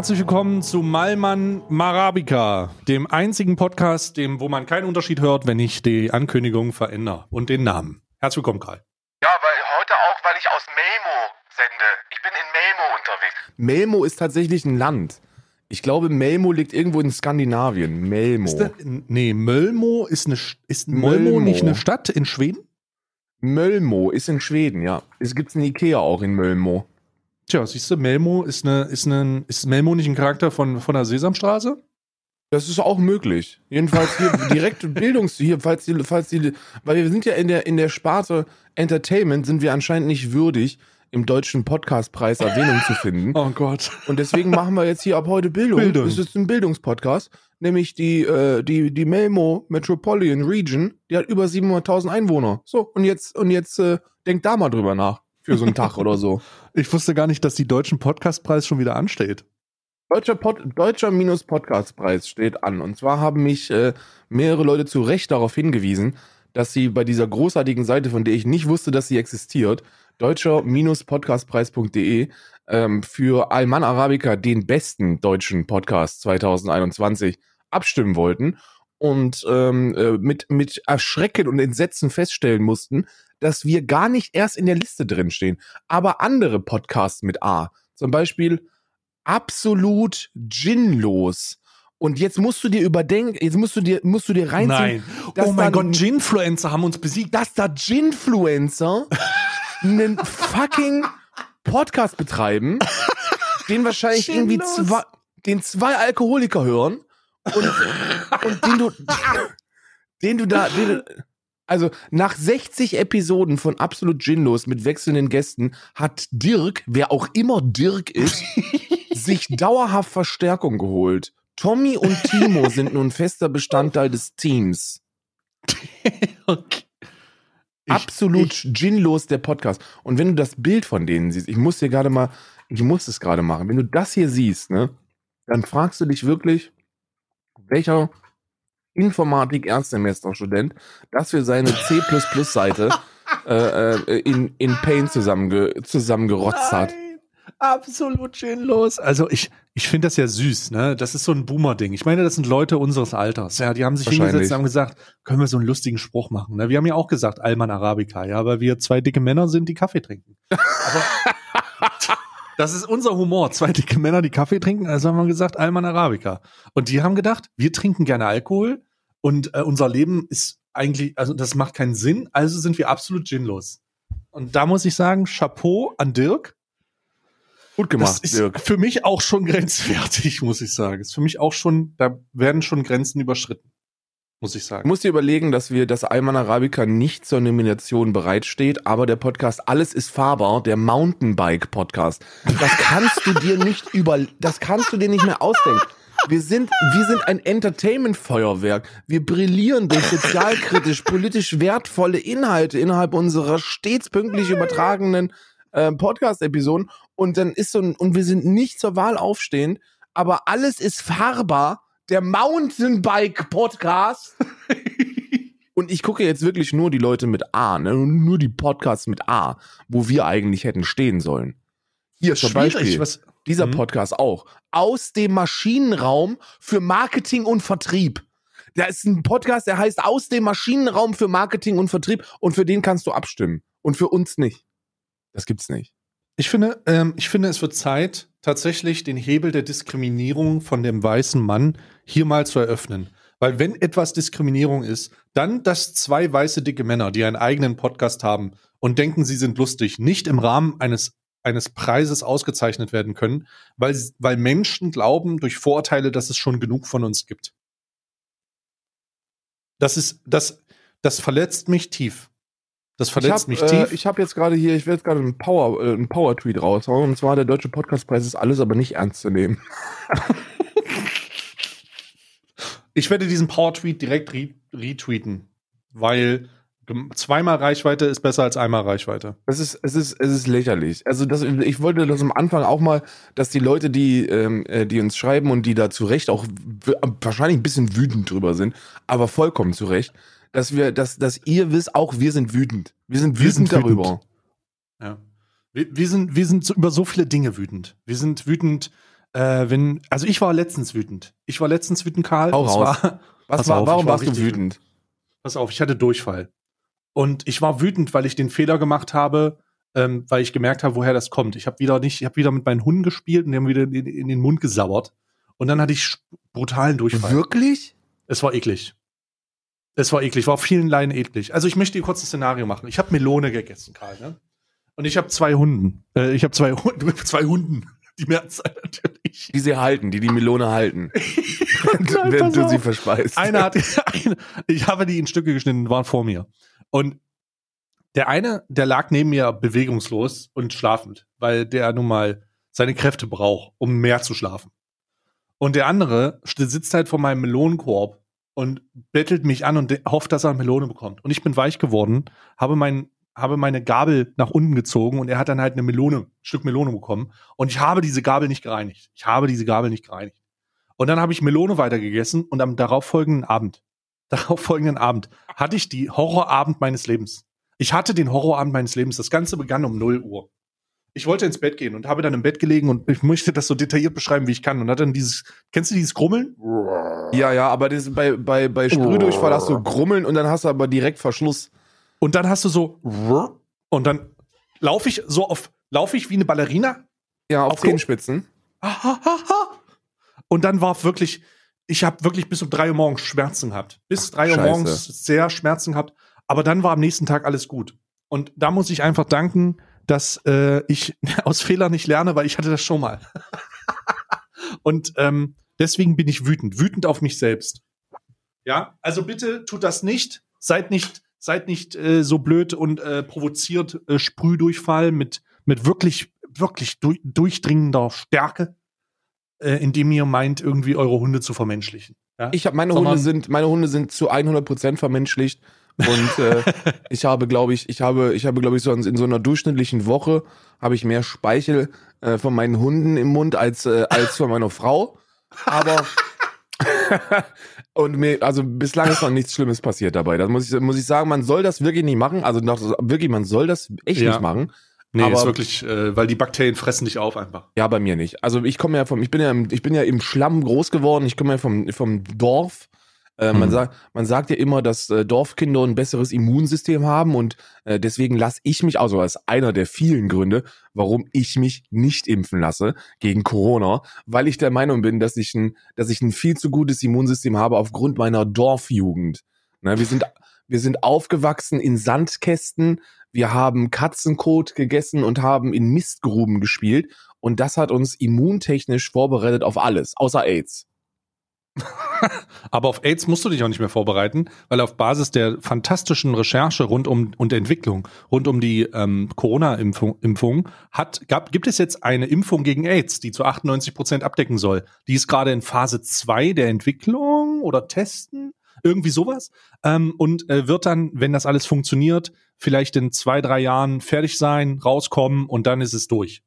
Herzlich willkommen zu Malmann Marabica, dem einzigen Podcast, dem, wo man keinen Unterschied hört, wenn ich die Ankündigung verändere und den Namen. Herzlich willkommen, Karl. Ja, weil heute auch, weil ich aus Melmo sende. Ich bin in Melmo unterwegs. Melmo ist tatsächlich ein Land. Ich glaube, Melmo liegt irgendwo in Skandinavien. Melmo. Ist da, nee, Mölmo ist eine ist Mölmo, Mölmo. nicht eine Stadt in Schweden? Mölmo ist in Schweden, ja. Es gibt ein Ikea auch in Mölmo. Tja, siehst du, Melmo ist eine, ist eine, ist Melmo nicht ein Charakter von, von der Sesamstraße? Das ist auch möglich. Jedenfalls hier direkt Bildungs hier, falls die, falls die, weil wir sind ja in der in der Sparte Entertainment sind wir anscheinend nicht würdig, im deutschen Podcastpreis Erwähnung zu finden. Oh Gott. Und deswegen machen wir jetzt hier ab heute Bildung. Bildung. Das ist ein Bildungspodcast, nämlich die äh, die die Melmo Metropolitan Region, die hat über 700.000 Einwohner. So und jetzt und jetzt äh, denkt da mal drüber nach für so einen Tag oder so. Ich wusste gar nicht, dass die deutschen Podcastpreis schon wieder ansteht. Deutscher, Pod, Deutscher minus Podcastpreis steht an. Und zwar haben mich äh, mehrere Leute zu Recht darauf hingewiesen, dass sie bei dieser großartigen Seite, von der ich nicht wusste, dass sie existiert, deutscher-podcastpreis.de, ähm, für Alman Arabica den besten deutschen Podcast 2021 abstimmen wollten und ähm, äh, mit, mit Erschrecken und Entsetzen feststellen mussten, dass wir gar nicht erst in der Liste drinstehen, aber andere Podcasts mit A, zum Beispiel absolut ginlos. Und jetzt musst du dir überdenken, jetzt musst du dir, musst du dir reinziehen, Nein. dass Oh mein Gott, Ginfluencer haben uns besiegt. dass da Ginfluencer einen fucking Podcast betreiben, den wahrscheinlich irgendwie Ginlos. zwei, den zwei Alkoholiker hören und, und den du, den du da, den du, also nach 60 Episoden von Absolut Ginlos mit wechselnden Gästen hat Dirk, wer auch immer Dirk ist, sich dauerhaft Verstärkung geholt. Tommy und Timo sind nun fester Bestandteil des Teams. Okay. Ich- Absolut ich- ginlos der Podcast. Und wenn du das Bild von denen siehst, ich muss dir gerade mal, ich muss es gerade machen. Wenn du das hier siehst, ne, dann fragst du dich wirklich, welcher Informatik-Erstsemester-Student das für seine C++-Seite äh, äh, in, in Paint zusammenge, zusammengerotzt hat. Nein, absolut sinnlos. Also ich, ich finde das ja süß, ne? Das ist so ein Boomer-Ding. Ich meine, das sind Leute unseres Alters. Ja, die haben sich Wahrscheinlich. hingesetzt und haben gesagt, können wir so einen lustigen Spruch machen. Ne? Wir haben ja auch gesagt, Alman Arabica, ja, weil wir zwei dicke Männer sind, die Kaffee trinken. Aber das ist unser Humor. Zwei dicke Männer, die Kaffee trinken, also haben wir gesagt, Alman Arabica. Und die haben gedacht, wir trinken gerne Alkohol und äh, unser Leben ist eigentlich, also das macht keinen Sinn, also sind wir absolut ginlos. Und da muss ich sagen, Chapeau an Dirk. Gut gemacht, das ist Dirk. für mich auch schon grenzwertig, muss ich sagen. Ist für mich auch schon, da werden schon Grenzen überschritten, muss ich sagen. musst dir überlegen, dass wir, dass Alman Arabica nicht zur Nomination bereitsteht, aber der Podcast Alles ist fahrbar, der Mountainbike-Podcast. Das kannst du dir nicht über, das kannst du dir nicht mehr ausdenken. Wir sind, wir sind ein Entertainment-Feuerwerk. Wir brillieren durch sozialkritisch, politisch wertvolle Inhalte innerhalb unserer stets pünktlich übertragenen äh, Podcast-Episoden. Und dann ist so ein, und wir sind nicht zur Wahl aufstehend, aber alles ist fahrbar. Der Mountainbike-Podcast. Und ich gucke jetzt wirklich nur die Leute mit A, ne? nur die Podcasts mit A, wo wir eigentlich hätten stehen sollen. Hier zum Beispiel, was, dieser Mhm. Podcast auch. Aus dem Maschinenraum für Marketing und Vertrieb. Da ist ein Podcast, der heißt Aus dem Maschinenraum für Marketing und Vertrieb und für den kannst du abstimmen. Und für uns nicht. Das gibt's nicht. Ich finde, ähm, ich finde, es wird Zeit, tatsächlich den Hebel der Diskriminierung von dem weißen Mann hier mal zu eröffnen. Weil wenn etwas Diskriminierung ist, dann, dass zwei weiße dicke Männer, die einen eigenen Podcast haben und denken, sie sind lustig, nicht im Rahmen eines, eines Preises ausgezeichnet werden können, weil, weil Menschen glauben durch Vorurteile, dass es schon genug von uns gibt. Das ist, das, das verletzt mich tief. Das verletzt mich ich habe äh, tief. ich hab jetzt gerade hier, ich werde jetzt gerade einen Power, äh, einen Power-Tweet raushauen. Und zwar der Deutsche Podcastpreis ist alles, aber nicht ernst zu nehmen. Ich werde diesen Power-Tweet direkt re retweeten, weil zweimal Reichweite ist besser als einmal Reichweite. Es ist, es ist, es ist lächerlich. Also das, ich wollte das am Anfang auch mal, dass die Leute, die, ähm, äh, die uns schreiben und die da zu Recht auch wahrscheinlich ein bisschen wütend drüber sind, aber vollkommen zu Recht, dass wir, dass, dass ihr wisst, auch wir sind wütend. Wir sind Wir wütend wütend. darüber. Ja. Wir, wir sind, wir sind so über so viele Dinge wütend. Wir sind wütend Äh, wenn, also ich war letztens wütend. Ich war letztens wütend, Karl. Hau raus. zwar- Was war, auf, warum war warst du richtig wütend? Pass auf, ich hatte Durchfall. Und ich war wütend, weil ich den Fehler gemacht habe, ähm, weil ich gemerkt habe, woher das kommt. Ich habe wieder nicht, ich habe wieder mit meinen Hunden gespielt und die haben wieder in, in den Mund gesauert. Und dann hatte ich brutalen Durchfall. Wirklich? Es war eklig. Es war eklig, war auf vielen Leinen eklig. Also ich möchte dir kurz ein Szenario machen. Ich habe Melone gegessen, Karl, ne? Und ich habe zwei Hunden. Äh, ich habe zwei, Hunde, zwei Hunden. Die Mehrzahl natürlich. Die sie halten, die die Melone halten, Nein, wenn du sie auf. verspeist. Einer hat, eine, ich habe die in Stücke geschnitten, waren vor mir. Und der eine, der lag neben mir bewegungslos und schlafend, weil der nun mal seine Kräfte braucht, um mehr zu schlafen. Und der andere sitzt halt vor meinem Melonenkorb und bettelt mich an und hofft, dass er eine Melone bekommt. Und ich bin weich geworden, habe mein, habe meine Gabel nach unten gezogen und er hat dann halt eine Melone, ein Stück Melone bekommen. Und ich habe diese Gabel nicht gereinigt. Ich habe diese Gabel nicht gereinigt. Und dann habe ich Melone weitergegessen und am darauffolgenden Abend, darauffolgenden Abend, hatte ich die Horrorabend meines Lebens. Ich hatte den Horrorabend meines Lebens. Das Ganze begann um 0 Uhr. Ich wollte ins Bett gehen und habe dann im Bett gelegen und ich möchte das so detailliert beschreiben, wie ich kann. Und hatte dann dieses, kennst du dieses Grummeln? Ja, ja, aber das, bei, bei, bei Sprühdurchfall hast du Grummeln und dann hast du aber direkt Verschluss. Und dann hast du so, und dann laufe ich so auf, laufe ich wie eine Ballerina. Ja, auf Auf Zehenspitzen. Und dann war wirklich, ich habe wirklich bis um drei Uhr morgens Schmerzen gehabt. Bis drei Uhr Scheiße. morgens sehr Schmerzen gehabt. Aber dann war am nächsten Tag alles gut. Und da muss ich einfach danken, dass äh, ich aus Fehlern nicht lerne, weil ich hatte das schon mal. Und ähm, deswegen bin ich wütend, wütend auf mich selbst. Ja, also bitte tut das nicht. Seid nicht, seid nicht äh, so blöd und äh, provoziert äh, Sprühdurchfall mit mit wirklich wirklich du durchdringender Stärke, äh, indem ihr meint irgendwie eure Hunde zu vermenschlichen. Ja? Ich habe meine Sondern- Hunde sind meine Hunde sind zu 100% vermenschlicht und äh, ich habe glaube ich ich habe ich habe glaube ich so in, so einer durchschnittlichen Woche habe ich mehr Speichel äh, von meinen Hunden im Mund als äh, als von meiner Frau, aber und mir also bislang ist noch nichts Schlimmes passiert dabei. Das muss ich muss ich sagen, man soll das wirklich nicht machen, also wirklich man soll das echt Ja. nicht machen. nee, aber- ist wirklich, äh, weil die Bakterien fressen dich auf einfach. Ja, bei mir nicht. Also ich komme ja vom, ich bin ja im, ich bin ja im Schlamm groß geworden. Ich komme ja vom, vom Dorf. Äh, man, Mhm. sagt, man sagt ja immer, dass äh, Dorfkinder ein besseres Immunsystem haben und äh, deswegen lasse ich mich, also als einer der vielen Gründe, warum ich mich nicht impfen lasse gegen Corona, weil ich der Meinung bin, dass ich ein, dass ich ein viel zu gutes Immunsystem habe aufgrund meiner Dorfjugend. Ne, wir sind, wir sind aufgewachsen in Sandkästen, wir haben Katzenkot gegessen und haben in Mistgruben gespielt und das hat uns immuntechnisch vorbereitet auf alles, außer AIDS. Aber auf AIDS musst du dich auch nicht mehr vorbereiten, weil auf Basis der fantastischen Recherche rund um und Entwicklung rund um die ähm, Corona-Impfung Impfung hat, gab, gibt es jetzt eine Impfung gegen AIDS, die zu 98 Prozent abdecken soll. Die ist gerade in Phase 2 der Entwicklung oder Testen, irgendwie sowas. Ähm, und äh, wird dann, wenn das alles funktioniert, vielleicht in zwei, drei Jahren fertig sein, rauskommen und dann ist es durch.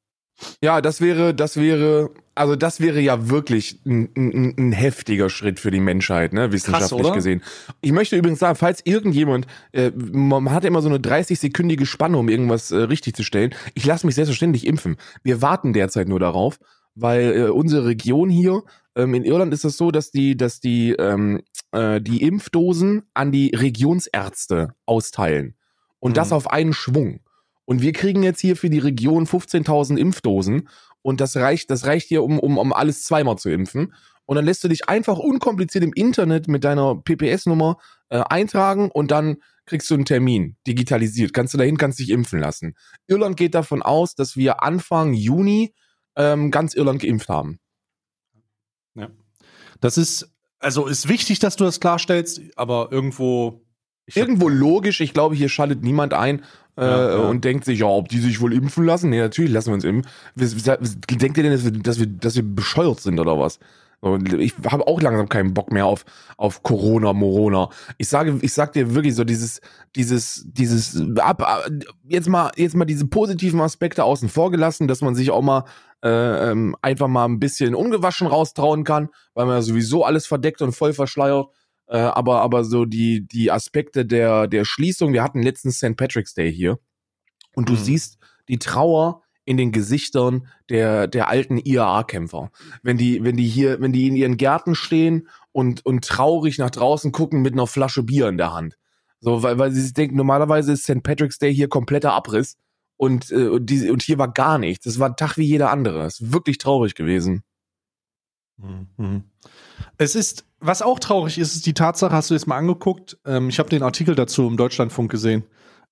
Ja, das wäre, das wäre, also das wäre ja wirklich ein, ein, ein heftiger Schritt für die Menschheit, ne, wissenschaftlich oder? gesehen. Ich möchte übrigens sagen, falls irgendjemand, äh, man hat ja immer so eine 30-sekündige Spanne, um irgendwas äh, richtig zu stellen. Ich lasse mich selbstverständlich impfen. Wir warten derzeit nur darauf, weil äh, unsere Region hier, ähm, in Irland ist es so, dass die, dass die, ähm, äh, die Impfdosen an die Regionsärzte austeilen. Und Mhm. das auf einen Schwung. Und wir kriegen jetzt hier für die Region 15.000 Impfdosen und das reicht, das reicht hier, um, um, um alles zweimal zu impfen. Und dann lässt du dich einfach unkompliziert im Internet mit deiner PPS-Nummer äh, eintragen und dann kriegst du einen Termin, digitalisiert. Kannst du dahin, kannst dich impfen lassen. Irland geht davon aus, dass wir Anfang Juni ähm, ganz Irland geimpft haben. Das ist, also ist wichtig, dass du das klarstellst, aber irgendwo. Irgendwo logisch, ich glaube, hier schaltet niemand ein äh, Ja, ja. und denkt sich, ja, ob die sich wohl impfen lassen? Nee, natürlich lassen wir uns impfen. Denkt ihr denn, dass wir, dass wir, dass wir bescheuert sind oder was? Ich habe auch langsam keinen Bock mehr auf, auf Corona, Morona. Ich sage, ich sag dir wirklich so dieses, dieses, dieses, ab, ab- jetzt mal, jetzt mal diese positiven Aspekte außen vor gelassen, dass man sich auch mal äh, ähm, einfach mal ein bisschen ungewaschen raustrauen kann, weil man ja sowieso alles verdeckt und voll verschleiert. Äh, aber, aber so die, die Aspekte der, der Schließung, wir hatten letztens St. Patrick's Day hier und du Mhm. siehst die Trauer in den Gesichtern der, der alten IAA-Kämpfer. Wenn die, wenn die hier, wenn die in ihren Gärten stehen und, und traurig nach draußen gucken mit einer Flasche Bier in der Hand. So, weil, weil sie sich denken, normalerweise ist St. Patrick's Day hier kompletter Abriss und, äh, und, die, und hier war gar nichts. Das war ein Tag wie jeder andere. Es ist wirklich traurig gewesen. Mhm. Es ist, was auch traurig ist, ist die Tatsache, hast du jetzt mal angeguckt, ähm, ich habe den Artikel dazu im Deutschlandfunk gesehen,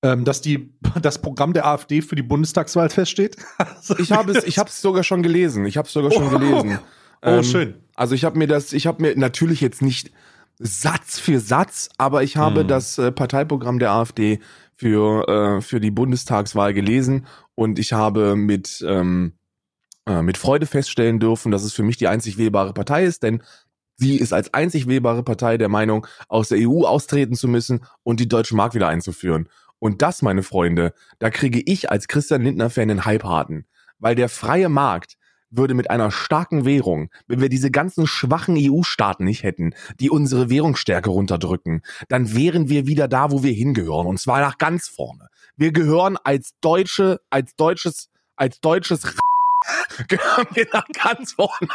ähm, dass die, das Programm der AfD für die Bundestagswahl feststeht. Also ich habe es, ich habe es sogar schon gelesen. Ich habe es sogar schon Oh. gelesen. Oh, Ähm, schön. Also ich habe mir das, ich habe mir natürlich jetzt nicht Satz für Satz, aber ich habe Hm. das äh, Parteiprogramm der AfD für äh, für die Bundestagswahl gelesen und ich habe mit ähm, äh, mit Freude feststellen dürfen, dass es für mich die einzig wählbare Partei ist, denn sie ist als einzig wählbare Partei der Meinung, aus der EU austreten zu müssen und die deutsche Mark wieder einzuführen. Und das, meine Freunde, da kriege ich als Christian Lindner-Fan den Hypeharten. Weil der freie Markt würde mit einer starken Währung, wenn wir diese ganzen schwachen EU-Staaten nicht hätten, die unsere Währungsstärke runterdrücken, dann wären wir wieder da, wo wir hingehören. Und zwar nach ganz vorne. Wir gehören als Deutsche, als deutsches, als deutsches gehören wir nach ganz vorne.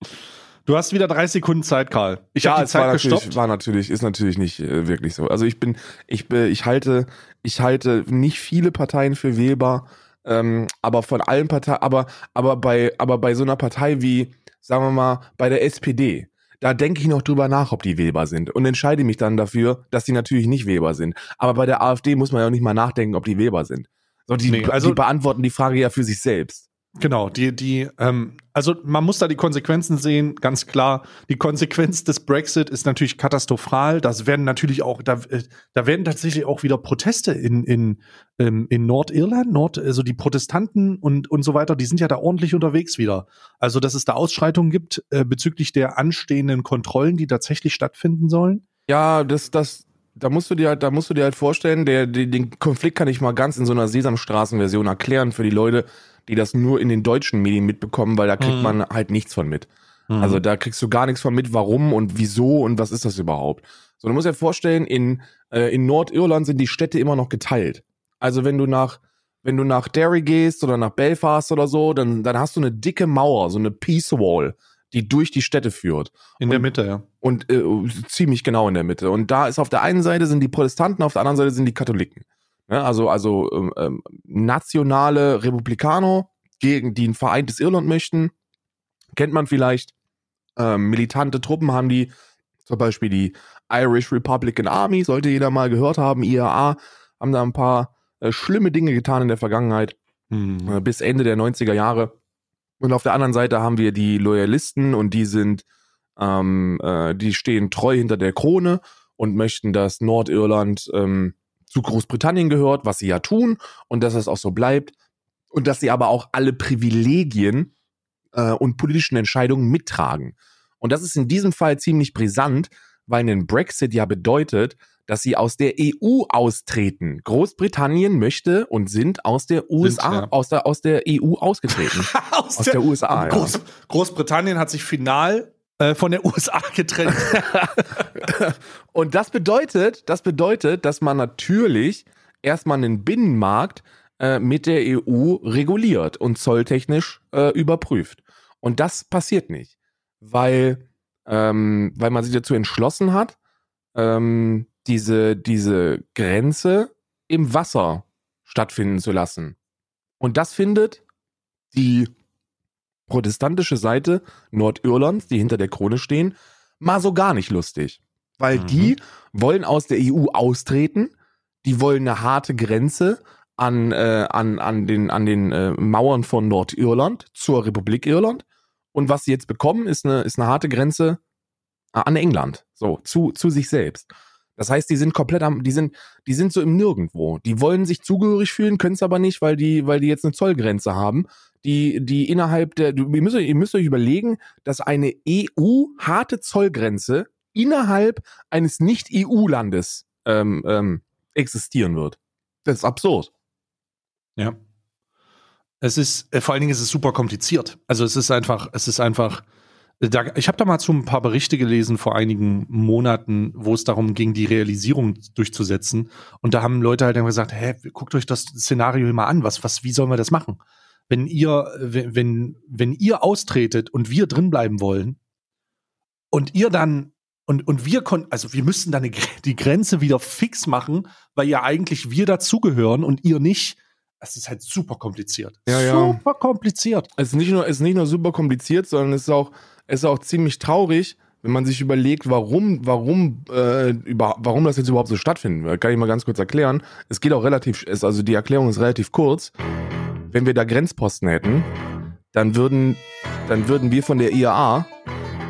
Du hast wieder drei Sekunden Zeit, Karl. Ich ja, habe die es war Zeit natürlich, gestoppt. war natürlich, ist natürlich nicht äh, wirklich so. Also ich bin, ich bin, ich halte, ich halte nicht viele Parteien für wählbar, ähm, aber von allen Parteien, aber, aber bei, aber bei so einer Partei wie, sagen wir mal, bei der SPD, da denke ich noch drüber nach, ob die wählbar sind und entscheide mich dann dafür, dass die natürlich nicht wählbar sind. Aber bei der AfD muss man ja auch nicht mal nachdenken, ob die wählbar sind. So, die, Nee, also- die beantworten die Frage ja für sich selbst. Genau, die, die, ähm, also man muss da die Konsequenzen sehen, ganz klar. Die Konsequenz des Brexit ist natürlich katastrophal. Das werden natürlich auch, da, äh, da werden tatsächlich auch wieder Proteste in, in, ähm, in Nordirland, Nord, also die Protestanten und, und so weiter, die sind ja da ordentlich unterwegs wieder. Also, dass es da Ausschreitungen gibt äh, bezüglich der anstehenden Kontrollen, die tatsächlich stattfinden sollen. Ja, das, das, da musst du dir halt, da musst du dir halt vorstellen, der, der, den Konflikt kann ich mal ganz in so einer Sesamstraßen-Version erklären für die Leute, die das nur in den deutschen Medien mitbekommen, weil da kriegt Mhm. man halt nichts von mit. Also da kriegst du gar nichts von mit, warum und wieso und was ist das überhaupt. So, du musst dir vorstellen, in, äh, in Nordirland sind die Städte immer noch geteilt. Also wenn du nach, wenn du nach Derry gehst oder nach Belfast oder so, dann, dann hast du eine dicke Mauer, so eine Peace Wall, die durch die Städte führt in der und- Mitte, ja. und äh, ziemlich genau in der Mitte. Und da ist auf der einen Seite sind die Protestanten, auf der anderen Seite sind die Katholiken. Ja, also also ähm, ähm, nationale Republikaner, gegen die ein vereintes Irland möchten, kennt man vielleicht. Ähm, militante Truppen haben die, zum Beispiel die Irish Republican Army, sollte jeder mal gehört haben, IRA, haben da ein paar äh, schlimme Dinge getan in der Vergangenheit äh, bis Ende der 90er Jahre. Und auf der anderen Seite haben wir die Loyalisten und die sind, ähm, äh, die stehen treu hinter der Krone und möchten, dass Nordirland ähm, zu Großbritannien gehört, was sie ja tun und dass es auch so bleibt und dass sie aber auch alle Privilegien äh, und politischen Entscheidungen mittragen. Und das ist in diesem Fall ziemlich brisant, weil ein Brexit ja bedeutet, dass sie aus der EU austreten. Großbritannien möchte und sind aus der USA, ja. aus, der, aus der EU ausgetreten. Aus, aus der USA, ja. Groß, Großbritannien hat sich final äh, von der USA getrennt. Und das bedeutet, das bedeutet, dass man natürlich erstmal einen Binnenmarkt äh, mit der EU reguliert und zolltechnisch äh, überprüft. Und das passiert nicht, weil, ähm, weil man sich dazu entschlossen hat, ähm, diese, diese Grenze im Wasser stattfinden zu lassen. Und das findet die protestantische Seite Nordirlands, die hinter der Krone stehen, mal so gar nicht lustig. Weil Mhm. die wollen aus der EU austreten, die wollen eine harte Grenze an, äh, an, an den, an den äh, Mauern von Nordirland zur Republik Irland. Und was sie jetzt bekommen, ist eine, ist eine harte Grenze äh, an England, so, zu, zu sich selbst. Das heißt, die sind komplett am, die sind, die sind so im Nirgendwo. Die wollen sich zugehörig fühlen, können es aber nicht, weil die, weil die jetzt eine Zollgrenze haben, die, die innerhalb der, ihr müsst, ihr müsst euch überlegen, dass eine EU-harte Zollgrenze innerhalb eines Nicht-EU-Landes ähm, ähm, existieren wird. Das ist absurd. Ja. Es ist, äh, vor allen Dingen ist es super kompliziert. Also es ist einfach, es ist einfach, Da, ich habe da mal zu ein paar Berichte gelesen vor einigen Monaten, wo es darum ging, die Realisierung durchzusetzen. Und da haben Leute halt dann gesagt, hä, guckt euch das Szenario mal an, was, was, wie sollen wir das machen? Wenn ihr, wenn, wenn ihr austretet und wir drin bleiben wollen und ihr dann und, und wir konnten, also wir müssten dann die Grenze wieder fix machen, weil ja eigentlich wir dazugehören und ihr nicht. Es ist halt super kompliziert. Ja, ja. Super kompliziert. Es ist nicht nur, es ist nicht nur super kompliziert, sondern es ist auch, es ist auch ziemlich traurig, wenn man sich überlegt, warum, warum, äh, über, warum das jetzt überhaupt so stattfindet. Kann ich mal ganz kurz erklären. Es geht auch relativ, ist, also die Erklärung ist relativ kurz. Wenn wir da Grenzposten hätten, dann würden, dann würden wir von der IAA,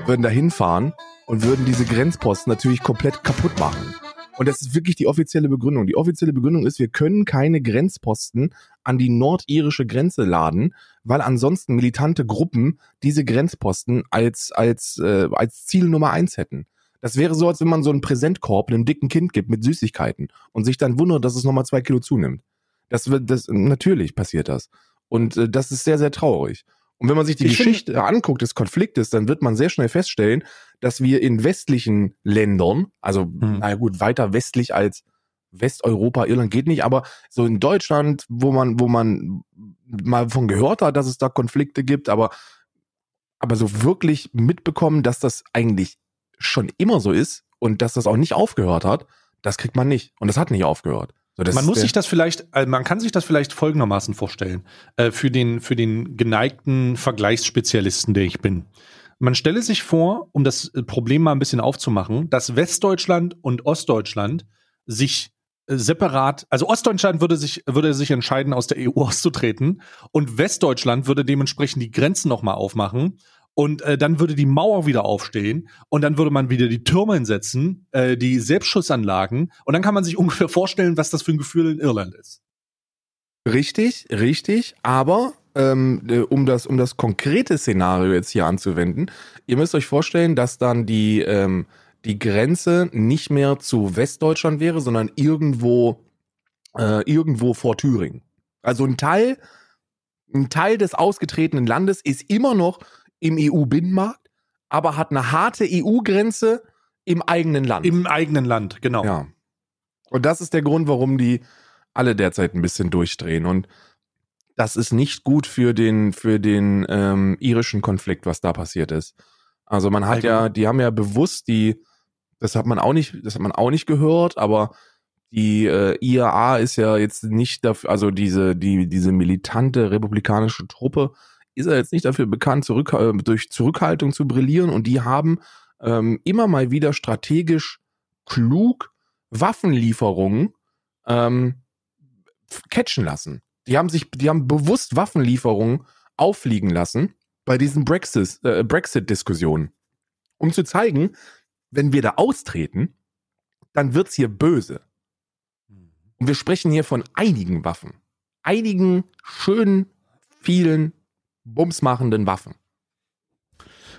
würden da hinfahren und würden diese Grenzposten natürlich komplett kaputt machen. Und das ist wirklich die offizielle Begründung. Die offizielle Begründung ist, wir können keine Grenzposten an die nordirische Grenze laden, weil ansonsten militante Gruppen diese Grenzposten als, als, äh, als Ziel Nummer eins hätten. Das wäre so, als wenn man so einen Präsentkorb einem dicken Kind gibt mit Süßigkeiten und sich dann wundert, dass es nochmal zwei Kilo zunimmt. Das wird, das, natürlich passiert das. Und äh, das ist sehr, sehr traurig. Und wenn man sich die Ich Geschichte anguckt des Konfliktes, dann wird man sehr schnell feststellen, dass wir in westlichen Ländern, also Hm. naja gut, weiter westlich als Westeuropa, Irland geht nicht, aber so in Deutschland, wo man, wo man mal von gehört hat, dass es da Konflikte gibt, aber, aber so wirklich mitbekommen, dass das eigentlich schon immer so ist und dass das auch nicht aufgehört hat, das kriegt man nicht. Und das hat nicht aufgehört. So, man muss sich das vielleicht, äh, man kann sich das vielleicht folgendermaßen vorstellen, äh, für den, für den geneigten Vergleichsspezialisten, der ich bin. Man stelle sich vor, um das äh, Problem mal ein bisschen aufzumachen, dass Westdeutschland und Ostdeutschland sich äh, separat, also Ostdeutschland würde sich, würde sich entscheiden, aus der EU auszutreten und Westdeutschland würde dementsprechend die Grenzen nochmal aufmachen und äh, dann würde die Mauer wieder aufstehen und dann würde man wieder die Türme hinsetzen, äh, die Selbstschussanlagen und dann kann man sich ungefähr vorstellen, was das für ein Gefühl in Irland ist. Richtig, richtig, aber ähm, äh, um, das, um das konkrete Szenario jetzt hier anzuwenden, ihr müsst euch vorstellen, dass dann die, ähm, die Grenze nicht mehr zu Westdeutschland wäre, sondern irgendwo, äh, irgendwo vor Thüringen. Also ein Teil, ein Teil des ausgetretenen Landes ist immer noch im EU-Binnenmarkt, aber hat eine harte EU-Grenze im eigenen Land. Im eigenen Land, genau. Ja. Und das ist der Grund, warum die alle derzeit ein bisschen durchdrehen. Und das ist nicht gut für den, für den ähm, irischen Konflikt, was da passiert ist. Also man hat ja, die haben ja bewusst die, das hat man auch nicht, das hat man auch nicht gehört, aber die äh, IAA ist ja jetzt nicht dafür, also diese, die, diese militante republikanische Truppe ist ja jetzt nicht dafür bekannt, zurück, äh, durch Zurückhaltung zu brillieren und die haben ähm, immer mal wieder strategisch klug Waffenlieferungen ähm, catchen lassen. Die haben sich, die haben bewusst Waffenlieferungen auffliegen lassen bei diesen Brexit, äh, Brexit-Diskussionen, um zu zeigen, wenn wir da austreten, dann wird's hier böse. Und wir sprechen hier von einigen Waffen. Einigen schönen, vielen, bumsmachenden Waffen.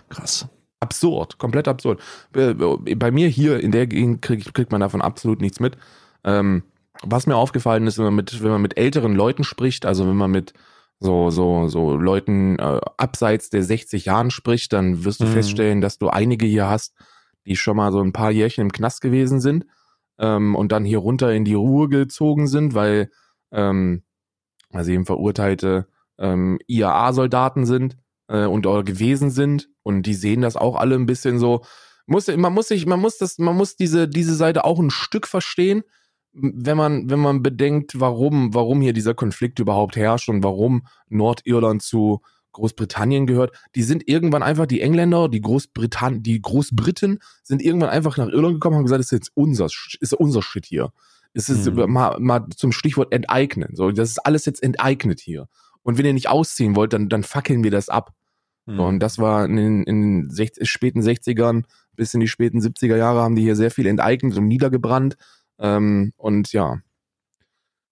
Krass. Absurd, komplett absurd. Bei bei mir hier in der Gegend krieg, kriegt man davon absolut nichts mit. Ähm, was mir aufgefallen ist, wenn man mit, wenn man mit älteren Leuten spricht, also wenn man mit so, so, so Leuten äh, abseits der 60 Jahren spricht, dann wirst du Mhm. feststellen, dass du einige hier hast, die schon mal so ein paar Jährchen im Knast gewesen sind ähm, und dann hier runter in die Ruhe gezogen sind, weil, ähm, sie eben verurteilte ähm, IAA-Soldaten sind äh, und oder gewesen sind und die sehen das auch alle ein bisschen so. Muss, man muss sich, man muss das, man muss diese, diese Seite auch ein Stück verstehen, wenn man, wenn man bedenkt, warum, warum hier dieser Konflikt überhaupt herrscht und warum Nordirland zu Großbritannien gehört. Die sind irgendwann einfach, die Engländer, die Großbritann, die Großbriten sind irgendwann einfach nach Irland gekommen und haben gesagt, das ist jetzt unser, ist unser Shit hier. Es ist Mhm. mal, mal zum Stichwort enteignen. So, das ist alles jetzt enteignet hier. Und wenn ihr nicht ausziehen wollt, dann, dann fackeln wir das ab. Mhm. Und das war in den, in den 60, späten 60ern bis in die späten 70er Jahre haben die hier sehr viel enteignet und niedergebrannt. Ähm, und ja,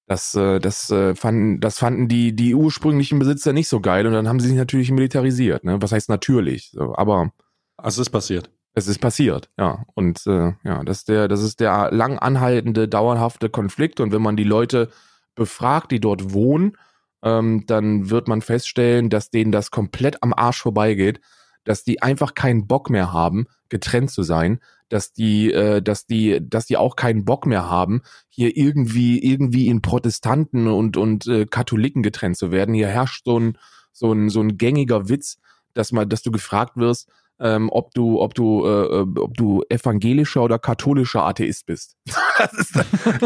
das, äh, das, äh, fanden, das fanden die, die ursprünglichen Besitzer nicht so geil und dann haben sie sich natürlich militarisiert. Ne? Was heißt natürlich? So, aber Was ist passiert? es ist passiert, ja. Und äh, ja, das ist der, das ist der lang anhaltende, dauerhafte Konflikt. Und wenn man die Leute befragt, die dort wohnen, ähm, dann wird man feststellen, dass denen das komplett am Arsch vorbeigeht, dass die einfach keinen Bock mehr haben, getrennt zu sein, dass die, äh, dass die, dass die auch keinen Bock mehr haben, hier irgendwie, irgendwie in Protestanten und und äh, Katholiken getrennt zu werden. Hier herrscht so ein so ein so ein gängiger Witz, dass mal, dass du gefragt wirst, ähm, ob du, ob du, äh, äh ob du evangelischer oder katholischer Atheist bist. das, ist,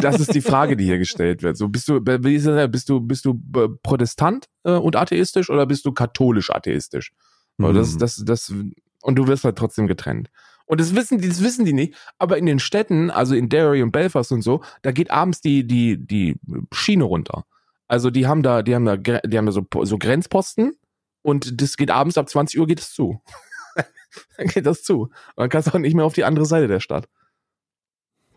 das ist die Frage, die hier gestellt wird. So bist du, bist du, bist du äh, Protestant äh, und atheistisch oder bist du katholisch atheistisch? Mhm. Das, das, das, und du wirst halt trotzdem getrennt. Und das wissen die, das wissen die nicht. Aber in den Städten, also in Derry und Belfast und so, da geht abends die, die, die Schiene runter. Also die haben da, die haben da, die haben da so, so Grenzposten und das geht abends ab 20 Uhr geht es zu. dann geht das zu. Und dann kannst du auch nicht mehr auf die andere Seite der Stadt.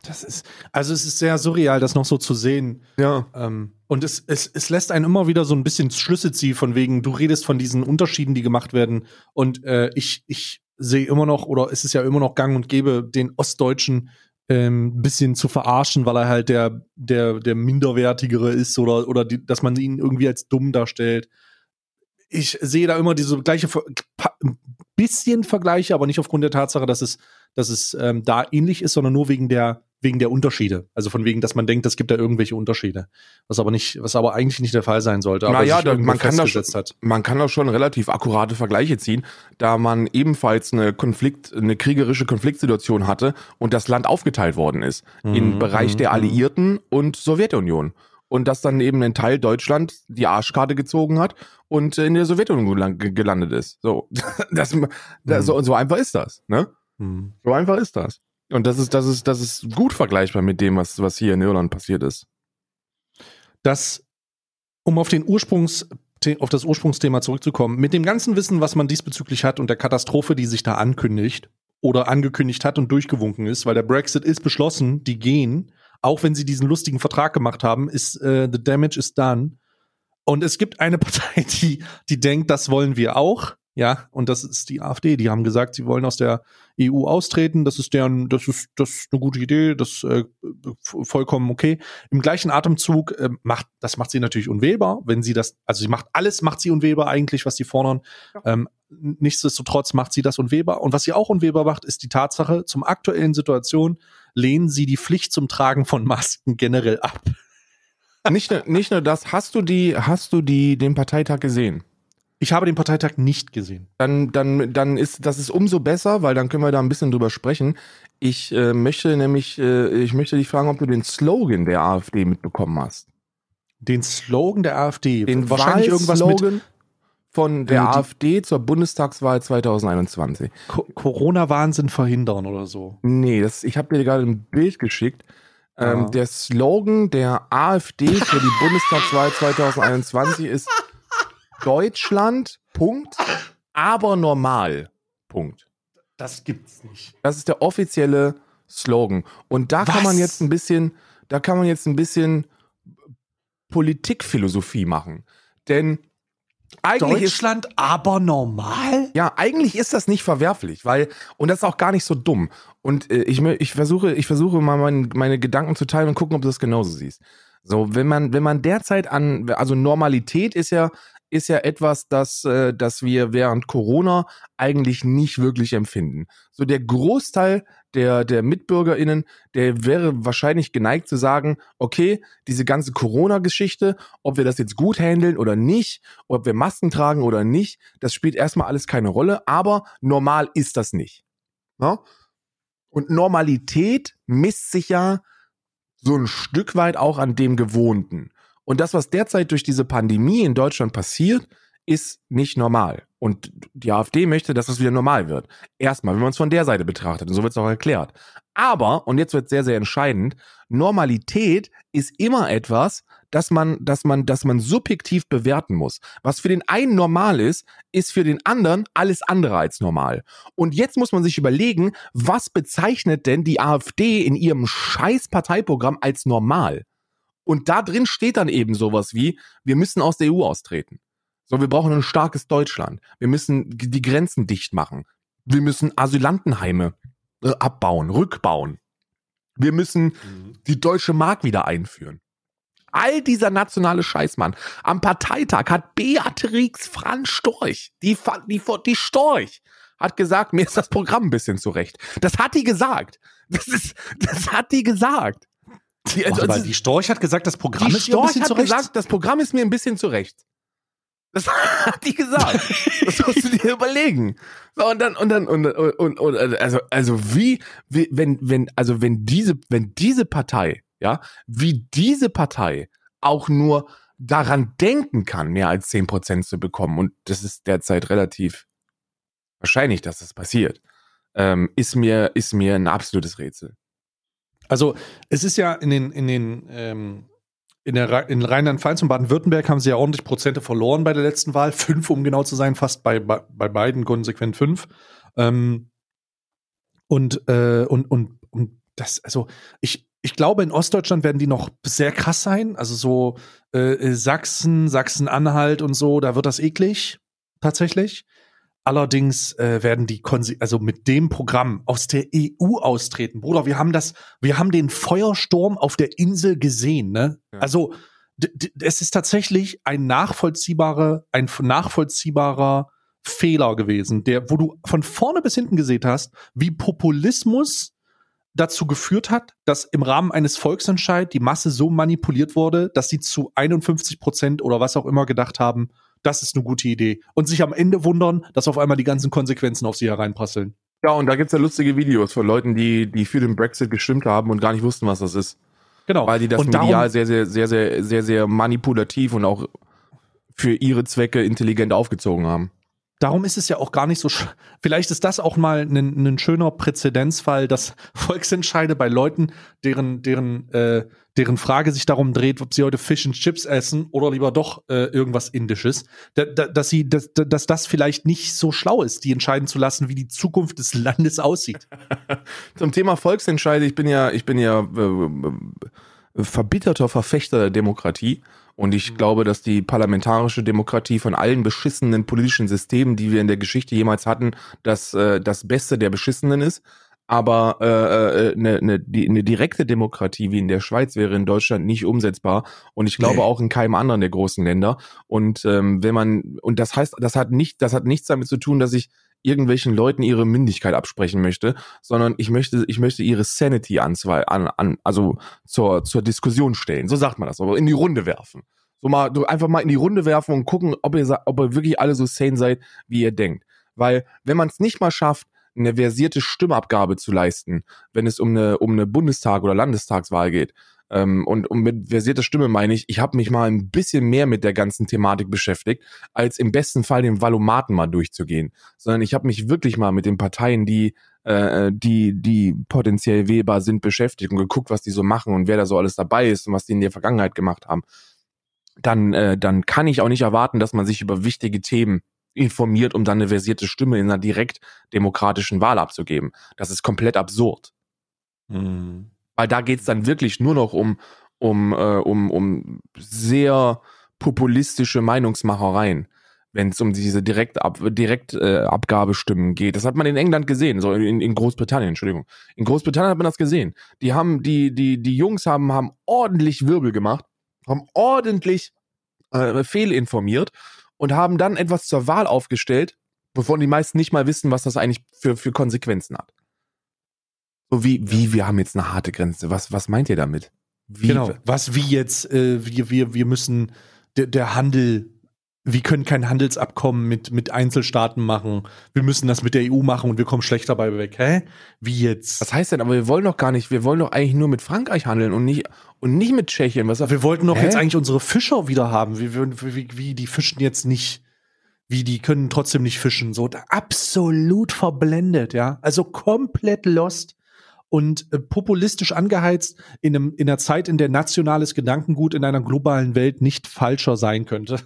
Das ist, also es ist sehr surreal, das noch so zu sehen. Ja. Ähm, und es, es, es lässt einen immer wieder so ein bisschen Schlüsse ziehen, von wegen, du redest von diesen Unterschieden, die gemacht werden. Und äh, ich, ich sehe immer noch, oder es ist ja immer noch gang und gäbe, den Ostdeutschen ähm, bisschen zu verarschen, weil er halt der, der, der Minderwertigere ist oder, oder die, dass man ihn irgendwie als dumm darstellt. Ich sehe da immer diese gleiche bisschen Vergleiche, aber nicht aufgrund der Tatsache, dass es, dass es ähm, da ähnlich ist, sondern nur wegen der, wegen der Unterschiede. Also von wegen, dass man denkt, es gibt da irgendwelche Unterschiede. Was aber nicht, was aber eigentlich nicht der Fall sein sollte. Naja, man kann, da schon, man kann da schon relativ akkurate Vergleiche ziehen, da man ebenfalls eine Konflikt, eine kriegerische Konfliktsituation hatte und das Land aufgeteilt worden ist. Mhm, Im Bereich der mhm. Alliierten und Sowjetunion und dass dann eben ein Teil Deutschland die Arschkarte gezogen hat und in der Sowjetunion gelandet ist. So, das, das, so, so einfach ist das, ne? Mhm. So einfach ist das. Und das ist, das ist, das ist gut vergleichbar mit dem, was, was hier in Irland passiert ist. Das, um auf den Ursprungs, auf das Ursprungsthema zurückzukommen, mit dem ganzen Wissen, was man diesbezüglich hat und der Katastrophe, die sich da ankündigt oder angekündigt hat und durchgewunken ist, weil der Brexit ist beschlossen, die gehen, auch wenn sie diesen lustigen Vertrag gemacht haben, ist äh, the damage is done. Und es gibt eine Partei, die, die denkt, das wollen wir auch. Ja, und das ist die AfD. Die haben gesagt, sie wollen aus der EU austreten. Das ist deren, das ist, das ist eine gute Idee. Das äh, vollkommen okay. Im gleichen Atemzug äh, macht, das macht sie natürlich unwählbar, wenn sie das, also sie macht alles, macht sie unwählbar eigentlich, was die fordern. Ja. Ähm, nichtsdestotrotz macht sie das unwählbar. Und was sie auch unwählbar macht, ist die Tatsache, zum aktuellen Situation lehnen sie die Pflicht zum Tragen von Masken generell ab. Nicht nur, nicht nur das, hast du die, hast du die, den Parteitag gesehen? Ich habe den Parteitag nicht gesehen. Dann, dann, dann ist das ist umso besser, weil dann können wir da ein bisschen drüber sprechen. Ich äh, möchte nämlich, äh, ich möchte dich fragen, ob du den Slogan der AfD mitbekommen hast. Den Slogan der AfD? Den wahrscheinlich irgendwas mit von der äh, AfD zur Bundestagswahl 2021. Corona-Wahnsinn verhindern oder so. Nee, das, ich habe dir gerade ein Bild geschickt. Ähm, der Slogan der AfD für die Bundestagswahl 2021 ist Deutschland, Punkt, aber normal, Punkt. Das gibt's nicht. Das ist der offizielle Slogan. Und da Was? kann man jetzt ein bisschen, da kann man jetzt ein bisschen Politikphilosophie machen. Denn eigentlich Deutschland, ist, aber normal? Ja, eigentlich ist das nicht verwerflich, weil, und das ist auch gar nicht so dumm. Und äh, ich, ich versuche, ich versuche mal mein, meine Gedanken zu teilen und gucken, ob du das genauso siehst. So, wenn man, wenn man derzeit an, also Normalität ist ja, ist ja etwas, das, äh, das wir während Corona eigentlich nicht wirklich empfinden. So der Großteil der, der MitbürgerInnen, der wäre wahrscheinlich geneigt zu sagen, okay, diese ganze Corona-Geschichte, ob wir das jetzt gut handeln oder nicht, ob wir Masken tragen oder nicht, das spielt erstmal alles keine Rolle, aber normal ist das nicht. Ja? Und Normalität misst sich ja so ein Stück weit auch an dem Gewohnten. Und das, was derzeit durch diese Pandemie in Deutschland passiert, ist nicht normal. Und die AfD möchte, dass es wieder normal wird. Erstmal, wenn man es von der Seite betrachtet, und so wird es auch erklärt. Aber, und jetzt wird sehr, sehr entscheidend, Normalität ist immer etwas, dass man, dass man, dass man subjektiv bewerten muss. Was für den einen normal ist, ist für den anderen alles andere als normal. Und jetzt muss man sich überlegen, was bezeichnet denn die AfD in ihrem scheiß Parteiprogramm als normal? Und da drin steht dann eben sowas wie, wir müssen aus der EU austreten. So, wir brauchen ein starkes Deutschland. Wir müssen die Grenzen dicht machen. Wir müssen Asylantenheime äh, abbauen, rückbauen. Wir müssen mhm. die deutsche Mark wieder einführen. All dieser nationale Scheißmann. Am Parteitag hat Beatrix Franz Storch, die, die, die Storch, hat gesagt, mir ist das Programm ein bisschen zu recht. Das hat die gesagt. Das ist, das hat die gesagt. Die, also, aber die Storch hat gesagt, das Programm ist Storch ein bisschen hat gesagt, das Programm ist mir ein bisschen zu recht. Das hat die gesagt. Das musst du dir überlegen. So, und dann, und dann, und, und, und, und also, also wie, wie, wenn, wenn, also wenn diese, wenn diese Partei, ja, wie diese Partei auch nur daran denken kann, mehr als zehn Prozent zu bekommen, und das ist derzeit relativ wahrscheinlich, dass das passiert, ähm, ist mir, ist mir ein absolutes Rätsel. Also, es ist ja in den, in den, ähm, in, der, in Rheinland-Pfalz und Baden-Württemberg haben sie ja ordentlich Prozente verloren bei der letzten Wahl. Fünf, um genau zu sein, fast bei, bei, bei beiden konsequent fünf. Ähm, und, äh, und, und, und das, also ich, ich glaube, in Ostdeutschland werden die noch sehr krass sein. Also so äh, Sachsen, Sachsen-Anhalt und so, da wird das eklig, tatsächlich. Allerdings äh, werden die Konse also mit dem Programm aus der EU austreten. Bruder, wir haben das, wir haben den Feuersturm auf der Insel gesehen, ne? Ja. Also es ist tatsächlich ein nachvollziehbarer, ein nachvollziehbarer Fehler gewesen, der, wo du von vorne bis hinten gesehen hast, wie Populismus dazu geführt hat, dass im Rahmen eines Volksentscheid die Masse so manipuliert wurde, dass sie zu 51 Prozent oder was auch immer gedacht haben, das ist eine gute Idee. Und sich am Ende wundern, dass auf einmal die ganzen Konsequenzen auf sie hereinprasseln. Ja, und da gibt's ja lustige Videos von Leuten, die, die für den Brexit gestimmt haben und gar nicht wussten, was das ist. Genau. Weil die das und medial sehr, sehr, sehr, sehr, sehr, sehr manipulativ und auch für ihre Zwecke intelligent aufgezogen haben darum ist es ja auch gar nicht so. Vielleicht ist das auch mal ein, ein schöner Präzedenzfall, dass Volksentscheide bei Leuten, deren, deren, äh, deren Frage sich darum dreht, ob sie heute Fish and Chips essen oder lieber doch äh, irgendwas Indisches, da, da, dass sie, dass, dass das vielleicht nicht so schlau ist, die entscheiden zu lassen, wie die Zukunft des Landes aussieht. Zum Thema Volksentscheide, ich bin ja, ich bin ja äh, verbitterter Verfechter der Demokratie. Und ich mhm. glaube, dass die parlamentarische Demokratie von allen beschissenen politischen Systemen, die wir in der Geschichte jemals hatten, das, äh, das Beste der beschissenen ist. Aber äh, äh, ne, ne, die, eine direkte Demokratie wie in der Schweiz wäre in Deutschland nicht umsetzbar und ich glaube nee. auch in keinem anderen der großen Länder. Und ähm, wenn man und das heißt, das hat nicht, das hat nichts damit zu tun, dass ich irgendwelchen Leuten ihre Mündigkeit absprechen möchte, sondern ich möchte, ich möchte ihre Sanity an, an, an also zur, zur Diskussion stellen. So sagt man das, aber in die Runde werfen. So mal, einfach mal in die Runde werfen und gucken, ob ihr, ob ihr wirklich alle so sane seid, wie ihr denkt. Weil, wenn man es nicht mal schafft, eine versierte Stimmabgabe zu leisten, wenn es um eine, um eine Bundestag- oder Landestagswahl geht, ähm, und, und mit versierter Stimme meine ich, ich habe mich mal ein bisschen mehr mit der ganzen Thematik beschäftigt, als im besten Fall den Valomaten mal durchzugehen. Sondern ich habe mich wirklich mal mit den Parteien, die äh, die, die potenziell wählbar sind, beschäftigt und geguckt, was die so machen und wer da so alles dabei ist und was die in der Vergangenheit gemacht haben. Dann, äh, dann kann ich auch nicht erwarten, dass man sich über wichtige Themen informiert, um dann eine versierte Stimme in einer direkt demokratischen Wahl abzugeben. Das ist komplett absurd. Mhm. Weil da geht's dann wirklich nur noch um, um, äh, um, um sehr populistische Meinungsmachereien, wenn es um diese Direktabgabestimmen Direkt, äh, geht. Das hat man in England gesehen, so in, in Großbritannien, Entschuldigung. In Großbritannien hat man das gesehen. Die haben, die, die, die Jungs haben, haben ordentlich Wirbel gemacht, haben ordentlich äh, fehlinformiert und haben dann etwas zur Wahl aufgestellt, wovon die meisten nicht mal wissen, was das eigentlich für, für Konsequenzen hat. So wie, wie, wir haben jetzt eine harte Grenze. Was, was meint ihr damit? Wie, genau. Was wie jetzt, äh, wir, wir, wir müssen, der, der Handel, wir können kein Handelsabkommen mit, mit Einzelstaaten machen. Wir müssen das mit der EU machen und wir kommen schlecht dabei weg. Hä? Wie jetzt? Was heißt denn? Aber wir wollen doch gar nicht, wir wollen doch eigentlich nur mit Frankreich handeln und nicht, und nicht mit Tschechien. Was, wir wollten doch Hä? jetzt eigentlich unsere Fischer wieder haben. Wie, wie, wie, die fischen jetzt nicht wie die können trotzdem nicht fischen. So absolut verblendet, ja. Also komplett lost und äh, populistisch angeheizt in, einem, in einer Zeit, in der nationales Gedankengut in einer globalen Welt nicht falscher sein könnte.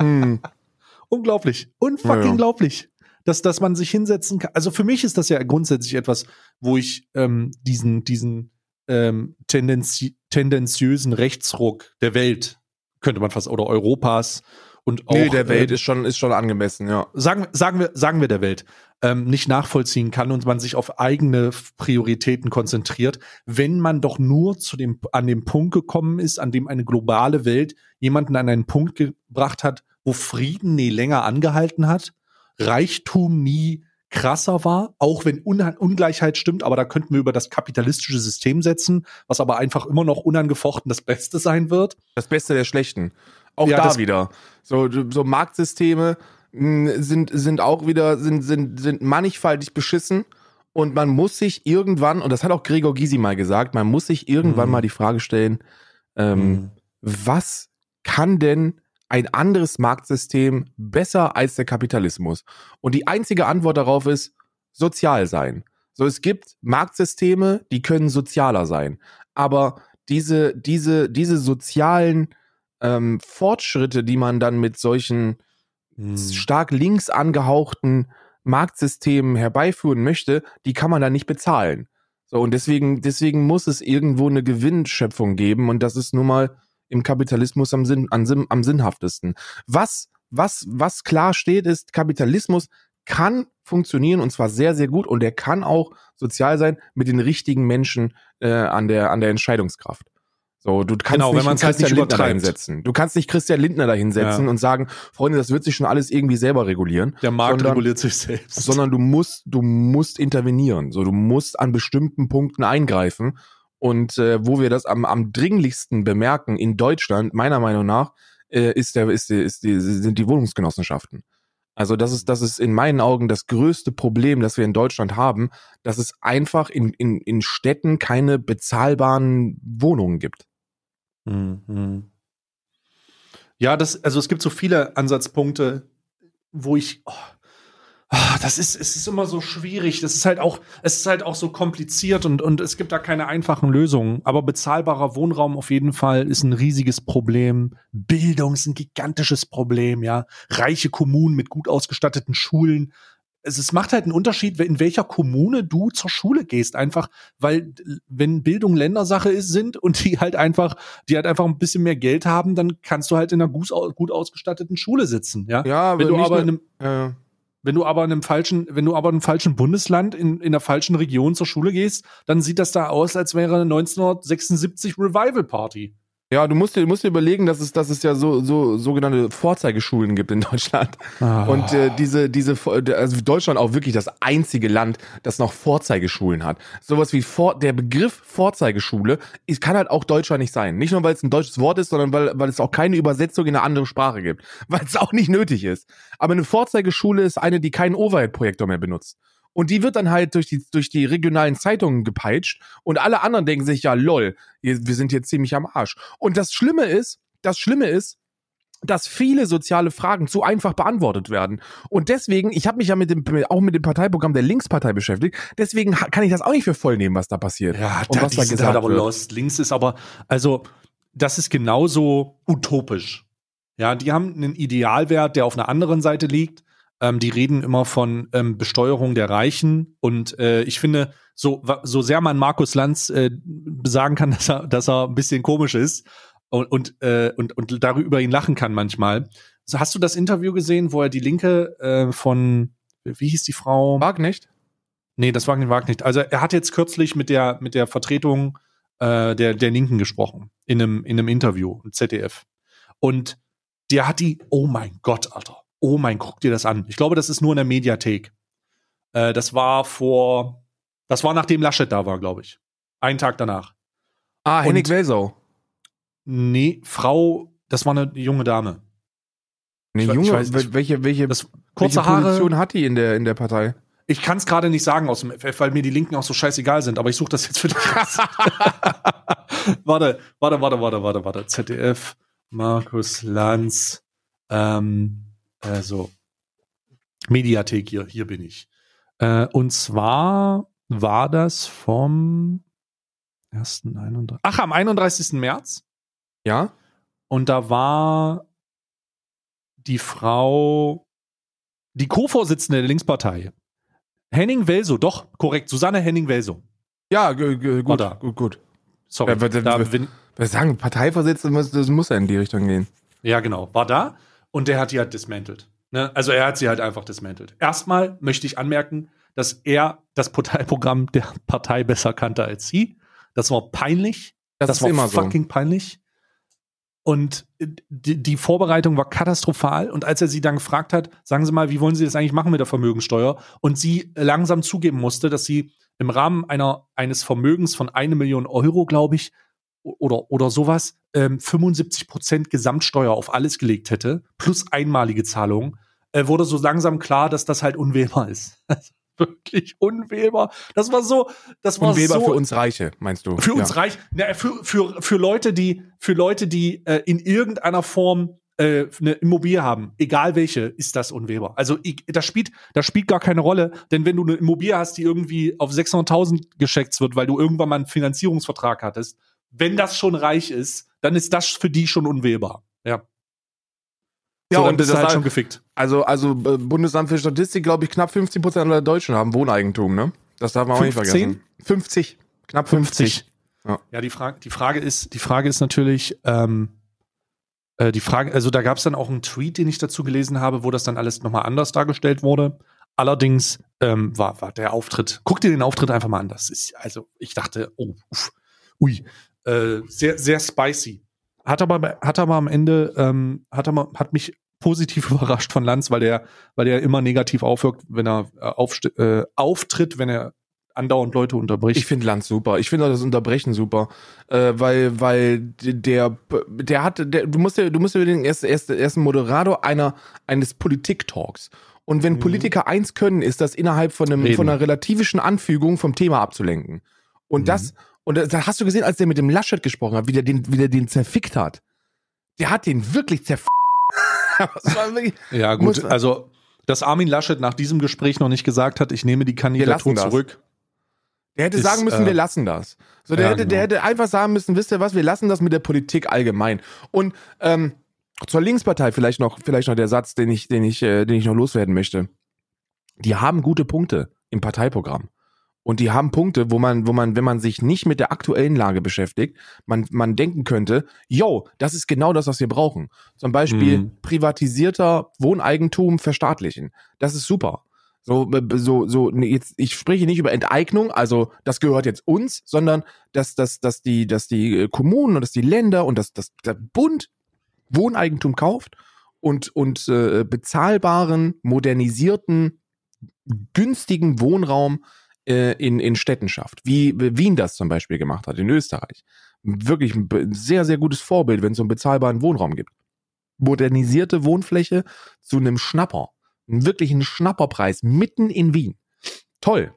Hm. Unglaublich. Unfucking ja, unglaublich. Dass, dass man sich hinsetzen kann. Also für mich ist das ja grundsätzlich etwas, wo ich ähm, diesen, diesen ähm, tendenzi tendenziösen Rechtsruck der Welt, könnte man fast, oder Europas und auch. Nee, der Welt äh, ist schon, ist schon angemessen, ja. Sagen, sagen, wir, sagen wir der Welt ähm, nicht nachvollziehen kann und man sich auf eigene Prioritäten konzentriert, wenn man doch nur zu dem, an dem Punkt gekommen ist, an dem eine globale Welt jemanden an einen Punkt gebracht hat, wo Frieden nie länger angehalten hat, Reichtum nie krasser war, auch wenn Un Ungleichheit stimmt, aber da könnten wir über das kapitalistische System setzen, was aber einfach immer noch unangefochten das Beste sein wird. Das Beste der Schlechten. Auch Ja, da das- wieder. So, so Marktsysteme mh, sind, sind auch wieder, sind, sind, sind mannigfaltig beschissen. Und man muss sich irgendwann, und das hat auch Gregor Gysi mal gesagt, man muss sich irgendwann Mhm. mal die Frage stellen, ähm, was kann denn ein anderes Marktsystem besser als der Kapitalismus? Und die einzige Antwort darauf ist sozial sein. So, es gibt Marktsysteme, die können sozialer sein. Aber diese, diese, diese sozialen ähm, Fortschritte, die man dann mit solchen Hm. stark links angehauchten Marktsystemen herbeiführen möchte, die kann man dann nicht bezahlen. So, und deswegen, deswegen muss es irgendwo eine Gewinnschöpfung geben und das ist nun mal im Kapitalismus am, Sinn, am, Sinn, am sinnhaftesten. Was, was, was klar steht, ist, Kapitalismus kann funktionieren und zwar sehr, sehr gut und er kann auch sozial sein mit den richtigen Menschen äh, an, der, an der Entscheidungskraft. So, du kannst Genau, wenn nicht einen halt nicht Christian Lindner übertreibt. dahinsetzen. Du kannst nicht Christian Lindner dahinsetzen Ja. und sagen, Freunde, das wird sich schon alles irgendwie selber regulieren Der Markt sondern- reguliert sich selbst. sondern du musst, du musst intervenieren. So, du musst an bestimmten Punkten eingreifen. Und äh, wo wir das am, am dringlichsten bemerken in Deutschland, meiner Meinung nach, äh, ist der, ist die, ist die, sind die Wohnungsgenossenschaften. Also das ist, das ist in meinen Augen das größte Problem, das wir in Deutschland haben, dass es einfach in, in, in Städten keine bezahlbaren Wohnungen gibt. Mhm. Ja, das, also es gibt so viele Ansatzpunkte, wo ich, oh, ah, das ist, es ist immer so schwierig. Das ist halt auch, es ist halt auch so kompliziert und, und es gibt da keine einfachen Lösungen. Aber bezahlbarer Wohnraum auf jeden Fall ist ein riesiges Problem. Bildung ist ein gigantisches Problem, ja. Reiche Kommunen mit gut ausgestatteten Schulen. Es, es macht halt einen Unterschied, in welcher Kommune du zur Schule gehst. Einfach, weil, wenn Bildung Ländersache ist, sind und die halt einfach, die halt einfach ein bisschen mehr Geld haben, dann kannst du halt in einer gut, gut ausgestatteten Schule sitzen, ja. Ja, wenn du aber in einem, äh, wenn du aber in einem falschen, wenn du aber in einem falschen Bundesland in, in der falschen Region zur Schule gehst, dann sieht das da aus, als wäre eine 1976 Revival Party. Ja, du musst dir, musst dir überlegen, dass es, dass es ja so, so sogenannte Vorzeigeschulen gibt in Deutschland. Und äh, diese, diese, also Deutschland auch wirklich das einzige Land, das noch Vorzeigeschulen hat. Sowas wie Vor der Begriff Vorzeigeschule ist, kann halt auch Deutschland nicht sein. Nicht nur, weil es ein deutsches Wort ist, sondern weil, weil es auch keine Übersetzung in eine andere Sprache gibt. Weil es auch nicht nötig ist. Aber eine Vorzeigeschule ist eine, die keinen Overhead-Projektor mehr benutzt. Und die wird dann halt durch die, durch die regionalen Zeitungen gepeitscht und alle anderen denken sich, ja, lol, wir sind hier ziemlich am Arsch. Und das Schlimme ist, das Schlimme ist, dass viele soziale Fragen zu einfach beantwortet werden. Und deswegen, ich habe mich ja mit dem, auch mit dem Parteiprogramm der Linkspartei beschäftigt, deswegen kann ich das auch nicht für voll nehmen, was da passiert. Ja, und was da gesagt halt aber wird. lost. Links ist aber, also, das ist genauso utopisch. Ja, die haben einen Idealwert, der auf einer anderen Seite liegt. Ähm, die reden immer von ähm, Besteuerung der Reichen. Und äh, ich finde, so, so sehr man Markus Lanz äh, sagen kann, dass er, dass er ein bisschen komisch ist und, und, äh, und, und darüber ihn lachen kann manchmal. So, hast du das Interview gesehen, wo er die Linke äh, von, wie hieß die Frau? Mag nicht? Nee, das Wagner Wag nicht. Also er hat jetzt kürzlich mit der, mit der Vertretung äh, der, der Linken gesprochen, in einem, in einem Interview im ZDF. Und der hat die, oh mein Gott, Alter. Oh mein, guck dir das an. Ich glaube, das ist nur in der Mediathek. Äh, das war vor, das war nachdem Laschet da war, glaube ich. Einen Tag danach. Ah, Henning Welsau. Nee, Frau, das war eine junge Dame. Nee, ich Junge, ich weiß- ich- welche, welche, Das, welche kurze Position Haare. hat die in der, in der Partei? Ich kann es gerade nicht sagen aus dem FF, weil mir die Linken auch so scheißegal sind, aber ich suche das jetzt für dich raus. warte, warte, warte, warte, warte, warte. ZDF, Markus Lanz, ähm, also Mediathek hier, hier bin ich. Äh, und zwar war das vom 1. 31. Ach, am 31. März. Ja? Und da war die Frau, die Co-Vorsitzende der Linkspartei. Henning Welso, doch, korrekt, Susanne Henning Welso. Ja, gut, gut, gut. Sorry. Ja, warte, da warte. bin, Wir sagen, Parteivorsitzender, muss- das muss ja in die Richtung gehen. ja, genau, war da und der hat die halt dismantelt. Ne? Also er hat sie halt einfach dismantelt. Erstmal möchte ich anmerken, dass er das Parteiprogramm der Partei besser kannte als sie. Das war peinlich. Das, Das, war immer so. fucking peinlich. Und die, die Vorbereitung war katastrophal. Und als er sie dann gefragt hat, sagen Sie mal, wie wollen Sie das eigentlich machen mit der Vermögensteuer? Und sie langsam zugeben musste, dass sie im Rahmen einer, eines Vermögens von eine Million Euro, glaube ich, oder, oder sowas, ähm, 75 Prozent Gesamtsteuer auf alles gelegt hätte, plus einmalige Zahlungen, äh, wurde so langsam klar, dass das halt unwählbar ist. wirklich unwählbar. Das war so, das war Unwählbar so für uns Reiche, meinst du? für uns ja. reich, na, für, für, für Leute, die, für Leute, die äh, in irgendeiner Form äh, eine Immobilie haben, egal welche, ist das unwählbar. Also ich, das spielt, das spielt gar keine Rolle, denn wenn du eine Immobilie hast, die irgendwie auf 600.000 geschätzt wird, weil du irgendwann mal einen Finanzierungsvertrag hattest, wenn das schon reich ist, dann ist das für die schon unwählbar. Ja. Ja, so, dann und bist du das halt schon gefickt. Also, also äh, Bundesamt für Statistik, glaube ich, knapp 50 Prozent aller Deutschen haben Wohneigentum, ne? Das darf man auch nicht 15? vergessen. 50. Knapp 50. Ja. Ja, die Frage, die Frage ist, die Frage ist natürlich, ähm, äh, die Frage, also da gab es dann auch einen Tweet, den ich dazu gelesen habe, wo das dann alles nochmal anders dargestellt wurde. Allerdings ähm, war, war der Auftritt, guck dir den Auftritt einfach mal an. Das ist, also ich dachte, oh, uff, ui, äh, sehr, sehr spicy. Hat aber, hat aber am Ende, ähm, hat, aber, hat mich positiv überrascht von Lanz, weil der, weil der immer negativ aufwirkt, wenn er äh, aufst- äh, auftritt, wenn er andauernd Leute unterbricht. Ich finde Lanz super. Ich finde auch das Unterbrechen super, äh, weil weil der der hat der, du musst ja du musst ja den erst erst erst ein Moderator einer eines Politik-Talks. Und wenn Mhm. Politiker eins können, ist das innerhalb von einem Reden. von einer relativischen Anfügung vom Thema abzulenken. Und Mhm. das und da- hast du gesehen, als der mit dem Laschet gesprochen hat, wie der den wie der den zerfickt hat. Der hat den wirklich zerfickt. Ja, gut, also, dass Armin Laschet nach diesem Gespräch noch nicht gesagt hat, ich nehme die Kandidatur zurück. Der hätte Ist, sagen müssen, äh, wir lassen das. So, der, ja, hätte, der genau. hätte einfach sagen müssen, wisst ihr was, wir lassen das mit der Politik allgemein. Und ähm, zur Linkspartei vielleicht noch, vielleicht noch der Satz, den ich, den ich, äh, den ich noch loswerden möchte. Die haben gute Punkte im Parteiprogramm. Und die haben Punkte, wo man, wo man, wenn man sich nicht mit der aktuellen Lage beschäftigt, man, man denken könnte, yo, das ist genau das, was wir brauchen. Zum Beispiel Mhm. privatisierter Wohneigentum verstaatlichen. Das ist super. So, b- so, so, nee, jetzt, ich spreche nicht über Enteignung, also das gehört jetzt uns, sondern dass, dass, dass die, dass die äh, Kommunen und dass die Länder und dass, dass der Bund Wohneigentum kauft und, und äh, bezahlbaren, modernisierten, günstigen Wohnraum äh, in, in Städten schafft. Wie Wien das zum Beispiel gemacht hat, in Österreich. Wirklich ein sehr, sehr gutes Vorbild, wenn es so einen bezahlbaren Wohnraum gibt. Modernisierte Wohnfläche zu einem Schnapper. Einen wirklichen Schnapperpreis mitten in Wien. Toll.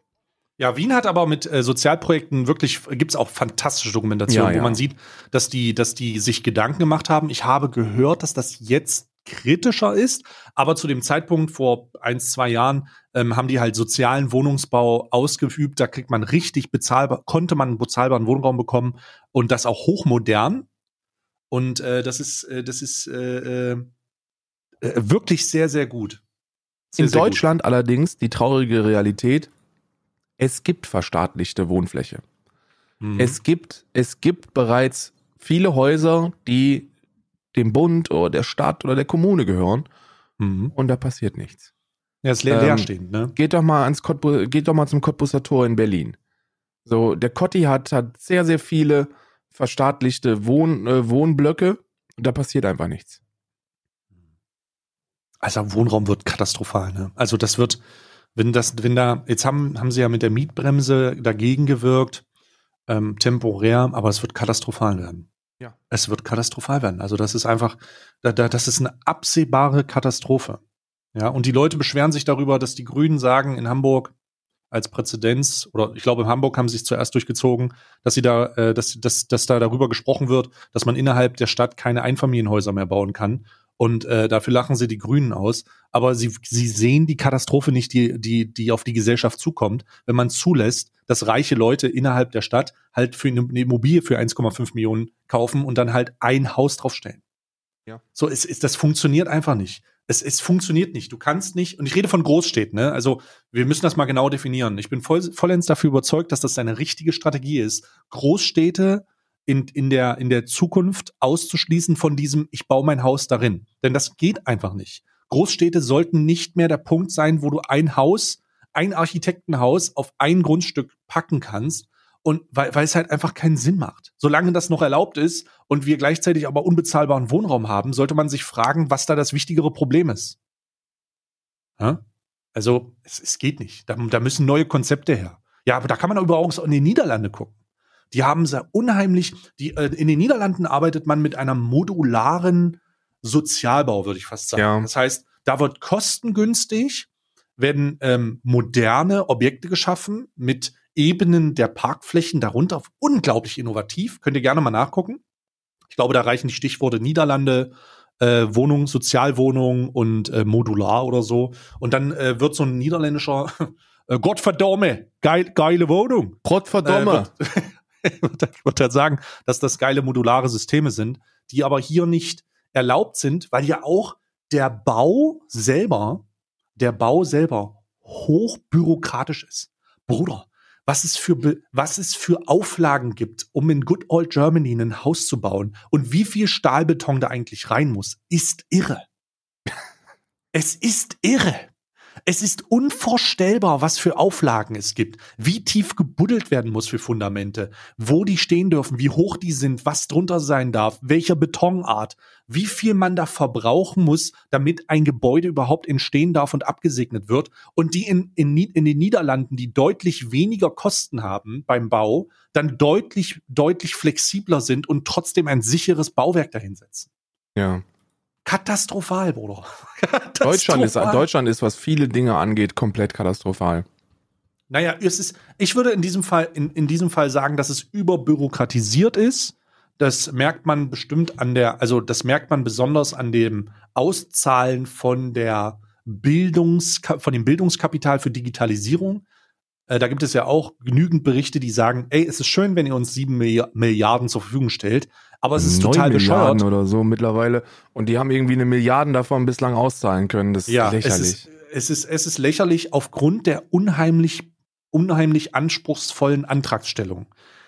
Ja, Wien hat aber mit äh, Sozialprojekten wirklich, gibt's auch fantastische Dokumentationen, Ja, wo ja. man sieht, dass die, dass die sich Gedanken gemacht haben. Ich habe gehört, dass das jetzt kritischer ist, aber zu dem Zeitpunkt vor ein, zwei Jahren ähm, haben die halt sozialen Wohnungsbau ausgeübt. Da kriegt man richtig bezahlbar, konnte man einen bezahlbaren Wohnraum bekommen und das auch hochmodern. Und äh, das ist, äh, das ist äh, äh, äh, wirklich sehr, sehr gut. Sehr, in sehr gut. Deutschland allerdings die traurige Realität, es gibt verstaatlichte Wohnfläche. Mhm. Es gibt, es gibt bereits viele Häuser, die dem Bund oder der Stadt oder der Kommune gehören Mhm. und da passiert nichts. Ja, ist leer, Ähm, leerstehend, ne? Geht doch mal ans Cottbu geht doch mal zum Cottbuser Tor in Berlin. So, der Cotti hat, hat sehr, sehr viele verstaatlichte Wohn, äh, Wohnblöcke und da passiert einfach nichts. Also Wohnraum wird katastrophal, ne? Also das wird, wenn das, wenn da, jetzt haben, haben sie ja mit der Mietbremse dagegen gewirkt, ähm, temporär, aber es wird katastrophal werden. Ja. Es wird katastrophal werden. Also das ist einfach, da, da, das ist eine absehbare Katastrophe. Ja, und die Leute beschweren sich darüber, dass die Grünen sagen in Hamburg als Präzedenz, oder ich glaube in Hamburg haben sie es zuerst durchgezogen, dass sie da, äh, dass, dass, dass da darüber gesprochen wird, dass man innerhalb der Stadt keine Einfamilienhäuser mehr bauen kann. Und äh, dafür lachen sie die Grünen aus. Aber sie, sie sehen die Katastrophe nicht, die, die, die auf die Gesellschaft zukommt, wenn man zulässt, dass reiche Leute innerhalb der Stadt halt für eine Immobilie für 1,5 Millionen kaufen und dann halt ein Haus draufstellen. Ja. So, es, es, das funktioniert einfach nicht. Es, es funktioniert nicht. Du kannst nicht, und ich rede von Großstädten, ne? Also, wir müssen das mal genau definieren. Ich bin voll, vollends dafür überzeugt, dass das eine richtige Strategie ist, Großstädte in, in, der, in der Zukunft auszuschließen von diesem, ich baue mein Haus darin. Denn das geht einfach nicht. Großstädte sollten nicht mehr der Punkt sein, wo du ein Haus, ein Architektenhaus auf ein Grundstück packen kannst Und weil, weil es halt einfach keinen Sinn macht. Solange das noch erlaubt ist und wir gleichzeitig aber unbezahlbaren Wohnraum haben, sollte man sich fragen, was da das wichtigere Problem ist. Ja? Also, es, es geht nicht. Da, da müssen neue Konzepte her. Ja, aber da kann man aber auch in die Niederlande gucken. Die haben sehr unheimlich, die, äh, in den Niederlanden arbeitet man mit einer modularen Sozialbau, würde ich fast sagen. Ja. Das heißt, da wird kostengünstig, werden ähm, moderne Objekte geschaffen mit Ebenen der Parkflächen darunter. Unglaublich innovativ. Könnt ihr gerne mal nachgucken. Ich glaube, da reichen die Stichworte Niederlande, äh, Wohnung, Sozialwohnung und äh, modular oder so. Und dann äh, wird so ein niederländischer äh, Gottverdame, geil, geile Wohnung. Gottverdammt. Äh, wird, ich würde halt sagen, dass das geile modulare Systeme sind, die aber hier nicht erlaubt sind, weil ja auch der Bau selber, der Bau selber hochbürokratisch ist. Bruder, was es für, was es für Auflagen gibt, um in Good Old Germany ein Haus zu bauen und wie viel Stahlbeton da eigentlich rein muss, ist irre. Es ist irre. Es ist unvorstellbar, was für Auflagen es gibt, wie tief gebuddelt werden muss für Fundamente, wo die stehen dürfen, wie hoch die sind, was drunter sein darf, welcher Betonart, wie viel man da verbrauchen muss, damit ein Gebäude überhaupt entstehen darf und abgesegnet wird. Und die in, in, in den Niederlanden, die deutlich weniger Kosten haben beim Bau, dann deutlich, deutlich flexibler sind und trotzdem ein sicheres Bauwerk dahinsetzen. Ja. Katastrophal, Bruder. Deutschland ist, Katastrophal. Deutschland ist, was viele Dinge angeht, komplett katastrophal. Naja, es ist, ich würde in diesem Fall, in, in diesem Fall sagen, dass es überbürokratisiert ist. Das merkt man bestimmt an der, also das merkt man besonders an dem Auszahlen von der Bildungs, von dem Bildungskapital für Digitalisierung. Äh, da gibt es ja auch genügend Berichte, die sagen, ey, es ist schön, wenn ihr uns sieben Milli- Milliarden zur Verfügung stellt, aber es ist total Milliarden bescheuert. oder so mittlerweile. Und die haben irgendwie eine Milliarden davon bislang auszahlen können. Das ist Ja, es lächerlich. ist, es ist, es ist lächerlich aufgrund der unheimlich, unheimlich anspruchsvollen Antragstellung.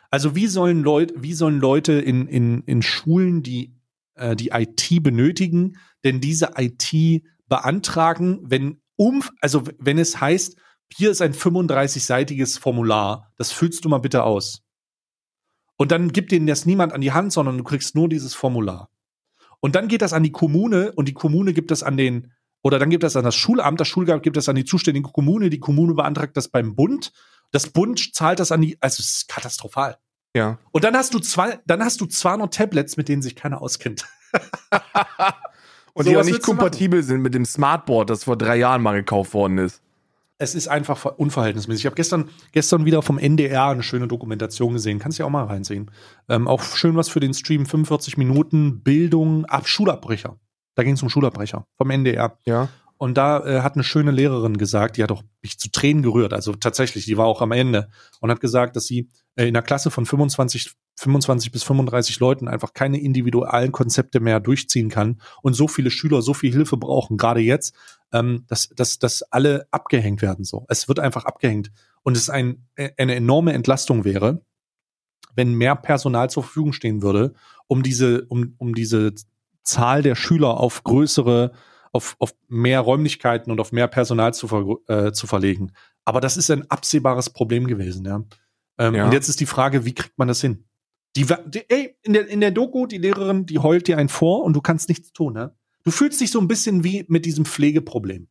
Also wie sollen Leute, wie sollen Leute in, in, in Schulen, die äh, die IT benötigen, denn diese IT beantragen, wenn um, also wenn es heißt, hier ist ein 35-seitiges Formular, das füllst du mal bitte aus. Und dann gibt denen das niemand an die Hand, sondern du kriegst nur dieses Formular. Und dann geht das an die Kommune und die Kommune gibt das an den, oder dann gibt das an das Schulamt, das Schulamt gibt das an die zuständige Kommune, die Kommune beantragt das beim Bund, das Bund zahlt das an die, also es ist katastrophal. ja. Und dann hast du zwei, dann hast du 200 Tablets, mit denen sich keiner auskennt. Und die Sowas auch nicht kompatibel sind mit dem Smartboard, das vor drei Jahren mal gekauft worden ist. Es ist einfach ver- unverhältnismäßig. Ich habe gestern, gestern wieder vom NDR eine schöne Dokumentation gesehen. Kannst ja auch mal reinsehen. Ähm, auch schön was für den Stream. 45 Minuten Bildung ab Schulabbrecher. Da ging es um Schulabbrecher vom NDR. Ja. Und da äh, hat eine schöne Lehrerin gesagt, die hat auch mich zu Tränen gerührt. Also tatsächlich, die war auch am Ende und hat gesagt, dass sie in einer Klasse von 25, 25 bis 35 Leuten einfach keine individuellen Konzepte mehr durchziehen kann und so viele Schüler so viel Hilfe brauchen, gerade jetzt, ähm, dass, dass, dass alle abgehängt werden so. Es wird einfach abgehängt. Und es ein, äh, eine enorme Entlastung wäre, wenn mehr Personal zur Verfügung stehen würde, um diese, um, um diese Zahl der Schüler auf größere, auf, auf mehr Räumlichkeiten und auf mehr Personal zu, ver, äh, zu verlegen. Aber das ist ein absehbares Problem gewesen, ja. Ähm, Ja. Und jetzt ist die Frage, wie kriegt man das hin? Die, die, ey, in der, in der Doku, die Lehrerin, die heult dir einen vor und du kannst nichts tun, ne? Du fühlst dich so ein bisschen wie mit diesem Pflegeproblem.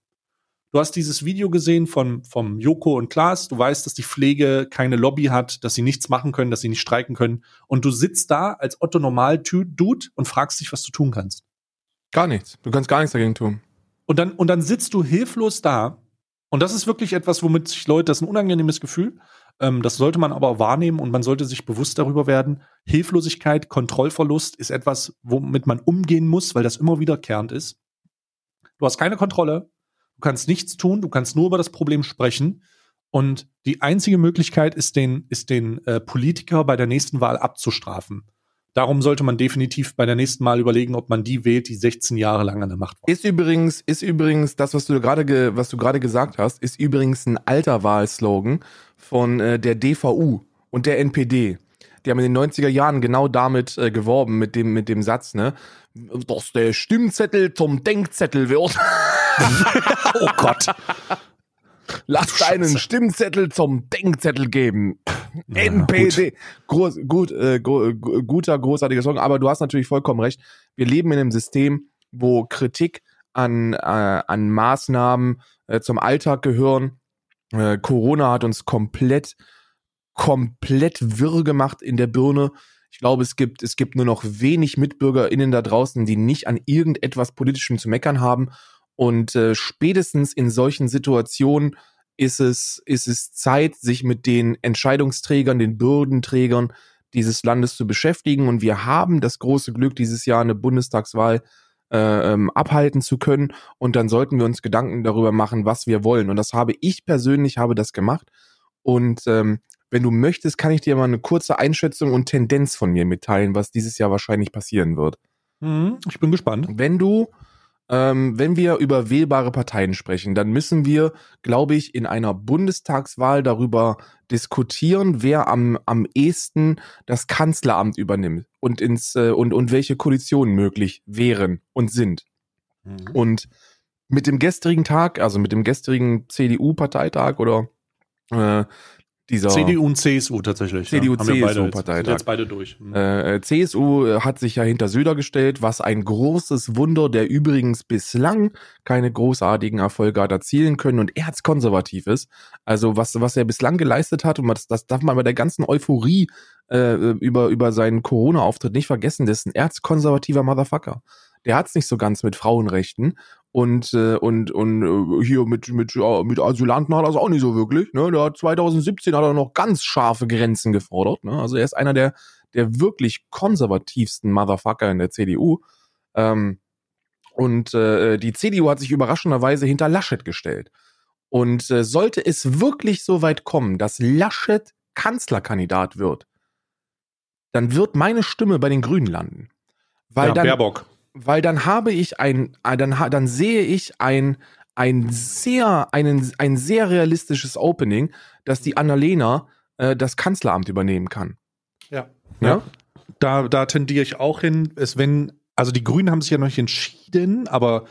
Du hast dieses Video gesehen von, vom Joko und Klaas. Du weißt, dass die Pflege keine Lobby hat, dass sie nichts machen können, dass sie nicht streiken können. Und du sitzt da als Otto Normal-Dude und fragst dich, was du tun kannst. Gar nichts. Du kannst gar nichts dagegen tun. Und dann, und dann sitzt du hilflos da. Und das ist wirklich etwas, womit sich Leute, das ist ein unangenehmes Gefühl. Ähm, das sollte man aber wahrnehmen und man sollte sich bewusst darüber werden. Hilflosigkeit, Kontrollverlust ist etwas, womit man umgehen muss, weil das immer wiederkehrend ist. Du hast keine Kontrolle. Du kannst nichts tun. Du kannst nur über das Problem sprechen. Und die einzige Möglichkeit ist, den, ist den äh, Politiker bei der nächsten Wahl abzustrafen. Darum sollte man definitiv bei der nächsten Mal überlegen, ob man die wählt, die 16 Jahre lang an der Macht war. Ist übrigens, ist übrigens das, was du gerade, ge, was du gerade gesagt hast, ist übrigens ein alter Wahlslogan von äh, der DVU und der NPD. Die haben in den 90er Jahren genau damit äh, geworben, mit dem, mit dem Satz, ne? Dass der Stimmzettel zum Denkzettel wird. Oh Gott. Lass deinen Stimmzettel zum Denkzettel geben. NPD. Groß, gut, äh, gro- äh, guter, großartiger Song. Aber du hast natürlich vollkommen recht. Wir leben in einem System, wo Kritik an, äh, an Maßnahmen äh, zum Alltag gehören. Äh, Corona hat uns komplett, komplett wirr gemacht in der Birne. Ich glaube, es gibt, es gibt nur noch wenig MitbürgerInnen da draußen, die nicht an irgendetwas Politischem zu meckern haben. Und äh, spätestens in solchen Situationen ist es, ist es Zeit, sich mit den Entscheidungsträgern, den Bürdenträgern dieses Landes zu beschäftigen. Und wir haben das große Glück, dieses Jahr eine Bundestagswahl äh, ähm, abhalten zu können. Und dann sollten wir uns Gedanken darüber machen, was wir wollen. Und das habe ich persönlich, habe das gemacht. Und ähm, wenn du möchtest, kann ich dir mal eine kurze Einschätzung und Tendenz von mir mitteilen, was dieses Jahr wahrscheinlich passieren wird. Mhm, ich bin gespannt. Wenn du, ähm, wenn wir über wählbare Parteien sprechen, dann müssen wir, glaube ich, in einer Bundestagswahl darüber diskutieren, wer am, am ehesten das Kanzleramt übernimmt und ins äh, und, und welche Koalitionen möglich wären und sind. Mhm. Und mit dem gestrigen Tag, also mit dem gestrigen CDU-Parteitag oder äh, dieser CDU und CSU tatsächlich. CDU, beide CSU jetzt- Parteitag. sind jetzt beide durch. Mhm. Äh, CSU hat sich ja hinter Söder gestellt, was ein großes Wunder, der übrigens bislang keine großartigen Erfolge hat erzielen können und erzkonservativ ist. Also was, was er bislang geleistet hat, und das, das darf man bei der ganzen Euphorie äh, über, über seinen Corona-Auftritt nicht vergessen, das ist ein erzkonservativer Motherfucker. Der hat's nicht so ganz mit Frauenrechten und äh, und und äh, hier mit mit ja, mit Asylanten hat er es auch nicht so wirklich. Ne, der hat 2017 hat er noch ganz scharfe Grenzen gefordert. Ne, also er ist einer der der wirklich konservativsten Motherfucker in der CDU. Ähm, und äh, die CDU hat sich überraschenderweise hinter Laschet gestellt. Und äh, sollte es wirklich so weit kommen, dass Laschet Kanzlerkandidat wird, dann wird meine Stimme bei den Grünen landen. Weil ja, dann Baerbock. Weil dann habe ich ein, äh, dann, ha- dann sehe ich ein, ein sehr, einen, ein sehr realistisches Opening, dass die Annalena äh, das Kanzleramt übernehmen kann. Ja. Ja? Da, da tendiere ich auch hin. Es, wenn, also die Grünen haben sich ja noch nicht entschieden, aber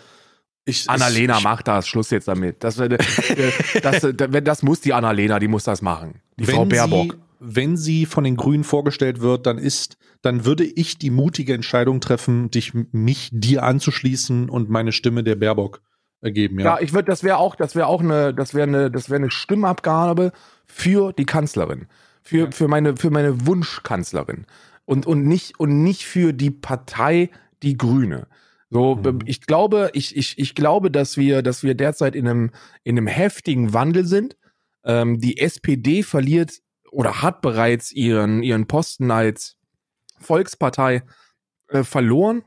ich. Annalena ich, macht das, Schluss jetzt damit. Das, äh, das, äh, das, das muss die Annalena, die muss das machen. Die Frau Baerbock. Sie, wenn sie von den Grünen vorgestellt wird, dann ist, dann würde ich die mutige Entscheidung treffen, dich, mich dir anzuschließen und meine Stimme der Baerbock ergeben. Ja, Ja. ich würde, das wäre auch, das wäre auch eine, das wäre eine, das wäre eine Stimmabgabe für die Kanzlerin, für Ja. für meine für meine Wunschkanzlerin und und nicht und nicht für die Partei die Grüne. So, Mhm. ich glaube, ich, ich, ich glaube, dass wir, dass wir derzeit in einem, in einem heftigen Wandel sind. Ähm, die SPD verliert oder hat bereits ihren, ihren Posten als Volkspartei äh, verloren.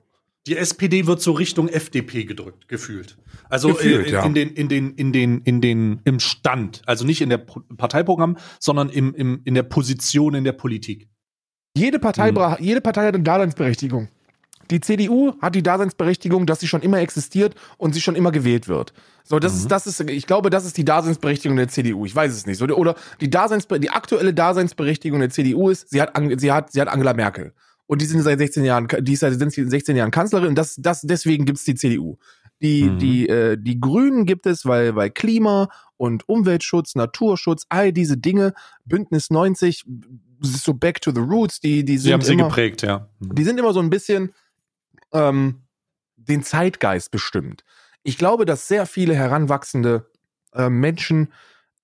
Die SPD wird so Richtung FDP gedrückt, gefühlt. Also Gefühlt, äh, ja. in den, in den, in den, in den, im Stand. Also nicht in der Pro- Parteiprogramm, sondern im, im, in der Position in der Politik. Jede Partei, bra- jede Partei hat eine Daseinsberechtigung. Die CDU hat die Daseinsberechtigung, dass sie schon immer existiert und sie schon immer gewählt wird. So, das Mhm. ist, das ist, ich glaube, das ist die Daseinsberechtigung der CDU. Ich weiß es nicht. So, oder die Daseinsbe die aktuelle Daseinsberechtigung der CDU ist, sie hat, sie hat, sie hat Angela Merkel. Und die sind seit 16 Jahren, die ist seit 16 Jahren Kanzlerin und das, das, deswegen gibt's die CDU. Die, Mhm. die, äh, die Grünen gibt es, weil, weil Klima und Umweltschutz, Naturschutz, all diese Dinge, Bündnis 90, das ist so back to the roots, die, die Sie sind haben sie immer, geprägt, ja. die sind immer so ein bisschen ähm, den Zeitgeist bestimmt. Ich glaube, dass sehr viele heranwachsende äh, Menschen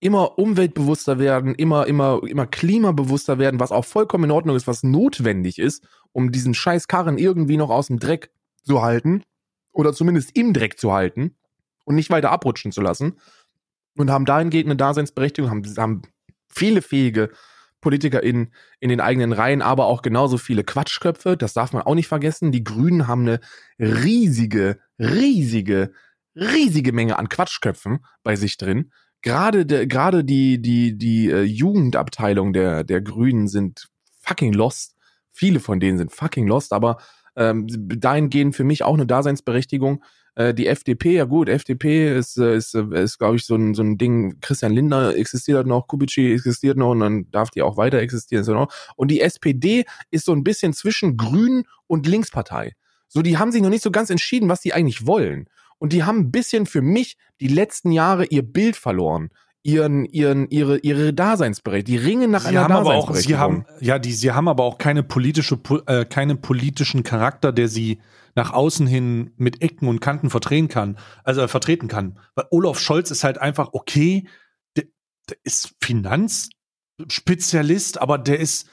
immer umweltbewusster werden, immer, immer, immer klimabewusster werden, was auch vollkommen in Ordnung ist, was notwendig ist, um diesen scheiß Karren irgendwie noch aus dem Dreck zu halten oder zumindest im Dreck zu halten und nicht weiter abrutschen zu lassen. Und haben dahingehend eine Daseinsberechtigung, haben, haben viele fähige PolitikerInnen in den eigenen Reihen, aber auch genauso viele Quatschköpfe. Das darf man auch nicht vergessen. Die Grünen haben eine riesige, riesige, riesige Menge an Quatschköpfen bei sich drin. Gerade der, gerade die, die, die äh, Jugendabteilung der, der Grünen sind fucking lost. Viele von denen sind fucking lost, aber ähm, dahingehend für mich auch eine Daseinsberechtigung. Äh, die FDP, ja gut, FDP ist, äh, ist, äh, ist glaube ich, so ein, so ein Ding, Christian Lindner existiert noch, Kubici existiert noch und dann darf die auch weiter existieren. So noch. Und die SPD ist so ein bisschen zwischen Grün und Linkspartei. So, die haben sich noch nicht so ganz entschieden, was die eigentlich wollen. Und die haben ein bisschen für mich die letzten Jahre ihr Bild verloren. Ihren, ihren, ihre, ihre Daseinsberechtigung. Die ringen nach Sie einer haben aber auch, sie haben, ja, die, sie haben aber auch keine politische, äh, keinen politischen Charakter, der sie nach außen hin mit Ecken und Kanten vertreten kann, also äh, vertreten kann. Weil Olaf Scholz ist halt einfach okay, der, der ist Finanzspezialist, aber der ist,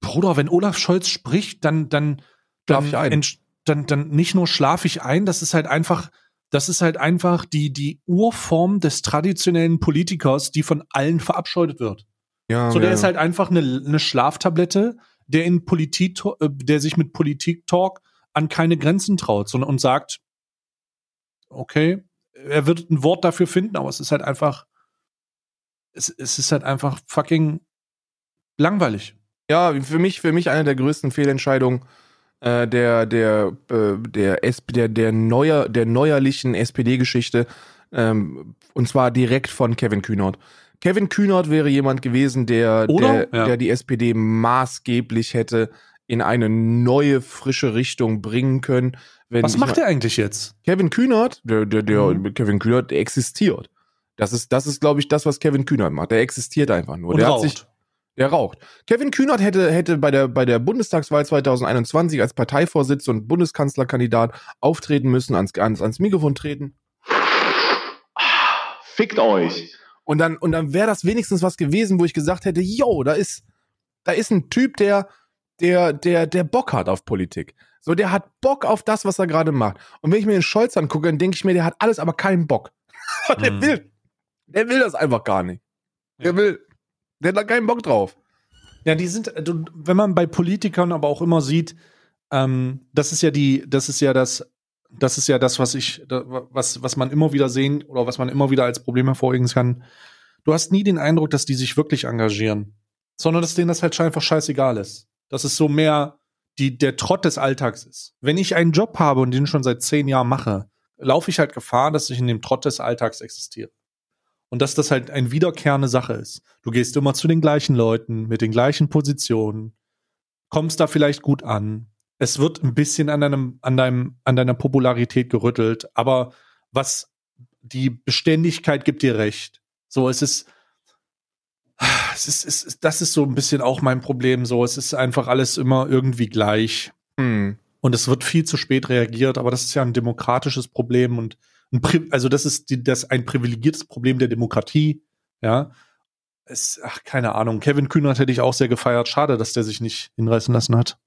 Bruder, wenn Olaf Scholz spricht, dann, dann, dann, ich ein. entsch- dann, dann nicht nur schlaf ich ein, das ist halt einfach, das ist halt einfach die, die Urform des traditionellen Politikers, die von allen verabscheudet wird. ja, So, der ja. ist halt einfach eine, eine Schlaftablette, der in Politik, äh, der sich mit Politik-Talk an keine Grenzen traut, sondern und sagt, okay, er wird ein Wort dafür finden, aber es ist halt einfach, es, es ist halt einfach fucking langweilig. Ja, für mich, für mich eine der größten Fehlentscheidungen äh, der, der, äh, der, SP, der, der, neuer, der neuerlichen SPD-Geschichte. Ähm, und zwar direkt von Kevin Kühnert. Kevin Kühnert wäre jemand gewesen, der, der, Ja. der die SPD maßgeblich hätte in eine neue, frische Richtung bringen können. Wenn Was macht er eigentlich jetzt? Kevin Kühnert, der, der, der Mhm. Kevin Kühnert, existiert. Das ist, das ist, glaube ich, das, was Kevin Kühnert macht. Der existiert einfach nur. Und der raucht. hat sich, der raucht. Kevin Kühnert hätte, hätte bei der, bei der Bundestagswahl 2021 als Parteivorsitz und Bundeskanzlerkandidat auftreten müssen, ans, ans, ans Mikrofon treten. Fickt euch. Und dann, und dann wäre das wenigstens was gewesen, wo ich gesagt hätte, yo, da ist, da ist ein Typ, der, der, der, der Bock hat auf Politik. So, der hat Bock auf das, was er gerade macht. Und wenn ich mir den Scholz angucke, dann denke ich mir, der hat alles, aber keinen Bock. der Mhm. will, der will das einfach gar nicht. Der Ja. will, der hat da keinen Bock drauf. Ja, die sind, wenn man bei Politikern aber auch immer sieht, ähm, das ist ja die, das ist ja das, das ist ja das, was ich, was, was man immer wieder sehen oder was man immer wieder als Problem hervorheben kann. Du hast nie den Eindruck, dass die sich wirklich engagieren, sondern dass denen das halt einfach scheißegal ist. Dass es so mehr die, der Trott des Alltags ist. Wenn ich einen Job habe und den schon seit zehn Jahren mache, laufe ich halt Gefahr, dass ich in dem Trott des Alltags existiere. Und dass das halt eine wiederkehrende Sache ist. Du gehst immer zu den gleichen Leuten, mit den gleichen Positionen, kommst da vielleicht gut an. Es wird ein bisschen an deinem, an deinem, an deiner Popularität gerüttelt, aber was die Beständigkeit gibt dir recht. So, es ist, es ist, es ist, das ist so ein bisschen auch mein Problem. So, es ist einfach alles immer irgendwie gleich. Hm. Und es wird viel zu spät reagiert, aber das ist ja ein demokratisches Problem und also das ist die, das ein privilegiertes Problem der Demokratie, ja. Es, ach, keine Ahnung. Kevin Kühnert hätte ich auch sehr gefeiert. Schade, dass der sich nicht hinreißen lassen hat.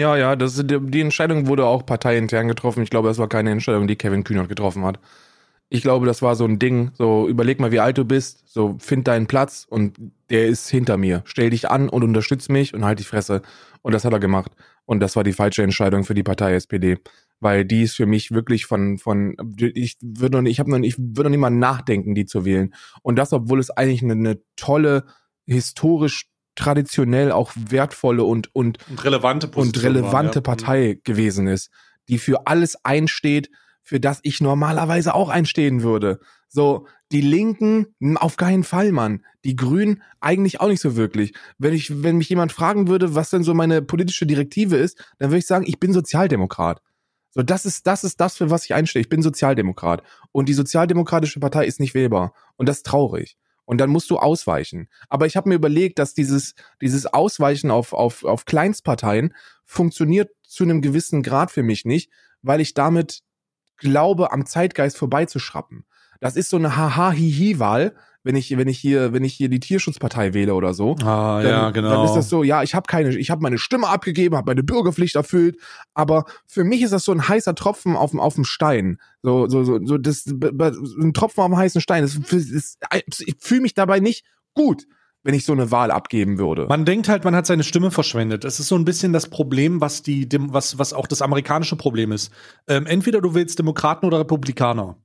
Ja, ja, das, die Entscheidung wurde auch parteiintern getroffen. Ich glaube, das war keine Entscheidung, die Kevin Kühnert getroffen hat. Ich glaube, das war so ein Ding, so überleg mal, wie alt du bist, so find deinen Platz und der ist hinter mir. Stell dich an und unterstütz mich und halt die Fresse. Und das hat er gemacht. Und das war die falsche Entscheidung für die Partei SPD. Weil die ist für mich wirklich von, von, ich würde noch nicht, ich habe noch nicht, ich würde noch nicht mal nachdenken, die zu wählen. Und das, obwohl es eigentlich eine, eine tolle, historisch, traditionell auch wertvolle und, und Und relevante und relevante Mhm. Partei gewesen ist, die für alles einsteht, für das ich normalerweise auch einstehen würde. So, die Linken, auf keinen Fall, Mann. Die Grünen eigentlich auch nicht so wirklich. Wenn ich, wenn mich jemand fragen würde, was denn so meine politische Direktive ist, dann würde ich sagen, ich bin Sozialdemokrat. So, das ist, das ist das, für was ich einstehe. Ich bin Sozialdemokrat. Und die Sozialdemokratische Partei ist nicht wählbar. Und das ist traurig. Und dann musst du ausweichen. Aber ich habe mir überlegt, dass dieses, dieses Ausweichen auf, auf, auf Kleinstparteien funktioniert zu einem gewissen Grad für mich nicht, weil ich damit glaube, am Zeitgeist vorbeizuschrappen. Das ist so eine Haha-Hihi-Wahl, wenn ich, wenn ich hier, wenn ich hier die Tierschutzpartei wähle oder so. Ah, Dann, ja, genau. Dann ist das so, ja, ich habe keine, ich habe meine Stimme abgegeben, habe meine Bürgerpflicht erfüllt, aber für mich ist das so ein heißer Tropfen auf dem auf dem Stein, so so so, so das ein Tropfen auf dem heißen Stein. Das, das, ich fühle mich dabei nicht gut, wenn ich so eine Wahl abgeben würde. Man denkt halt, man hat seine Stimme verschwendet. Das ist so ein bisschen das Problem, was die, was, was auch das amerikanische Problem ist. Ähm, entweder du willst Demokraten oder Republikaner.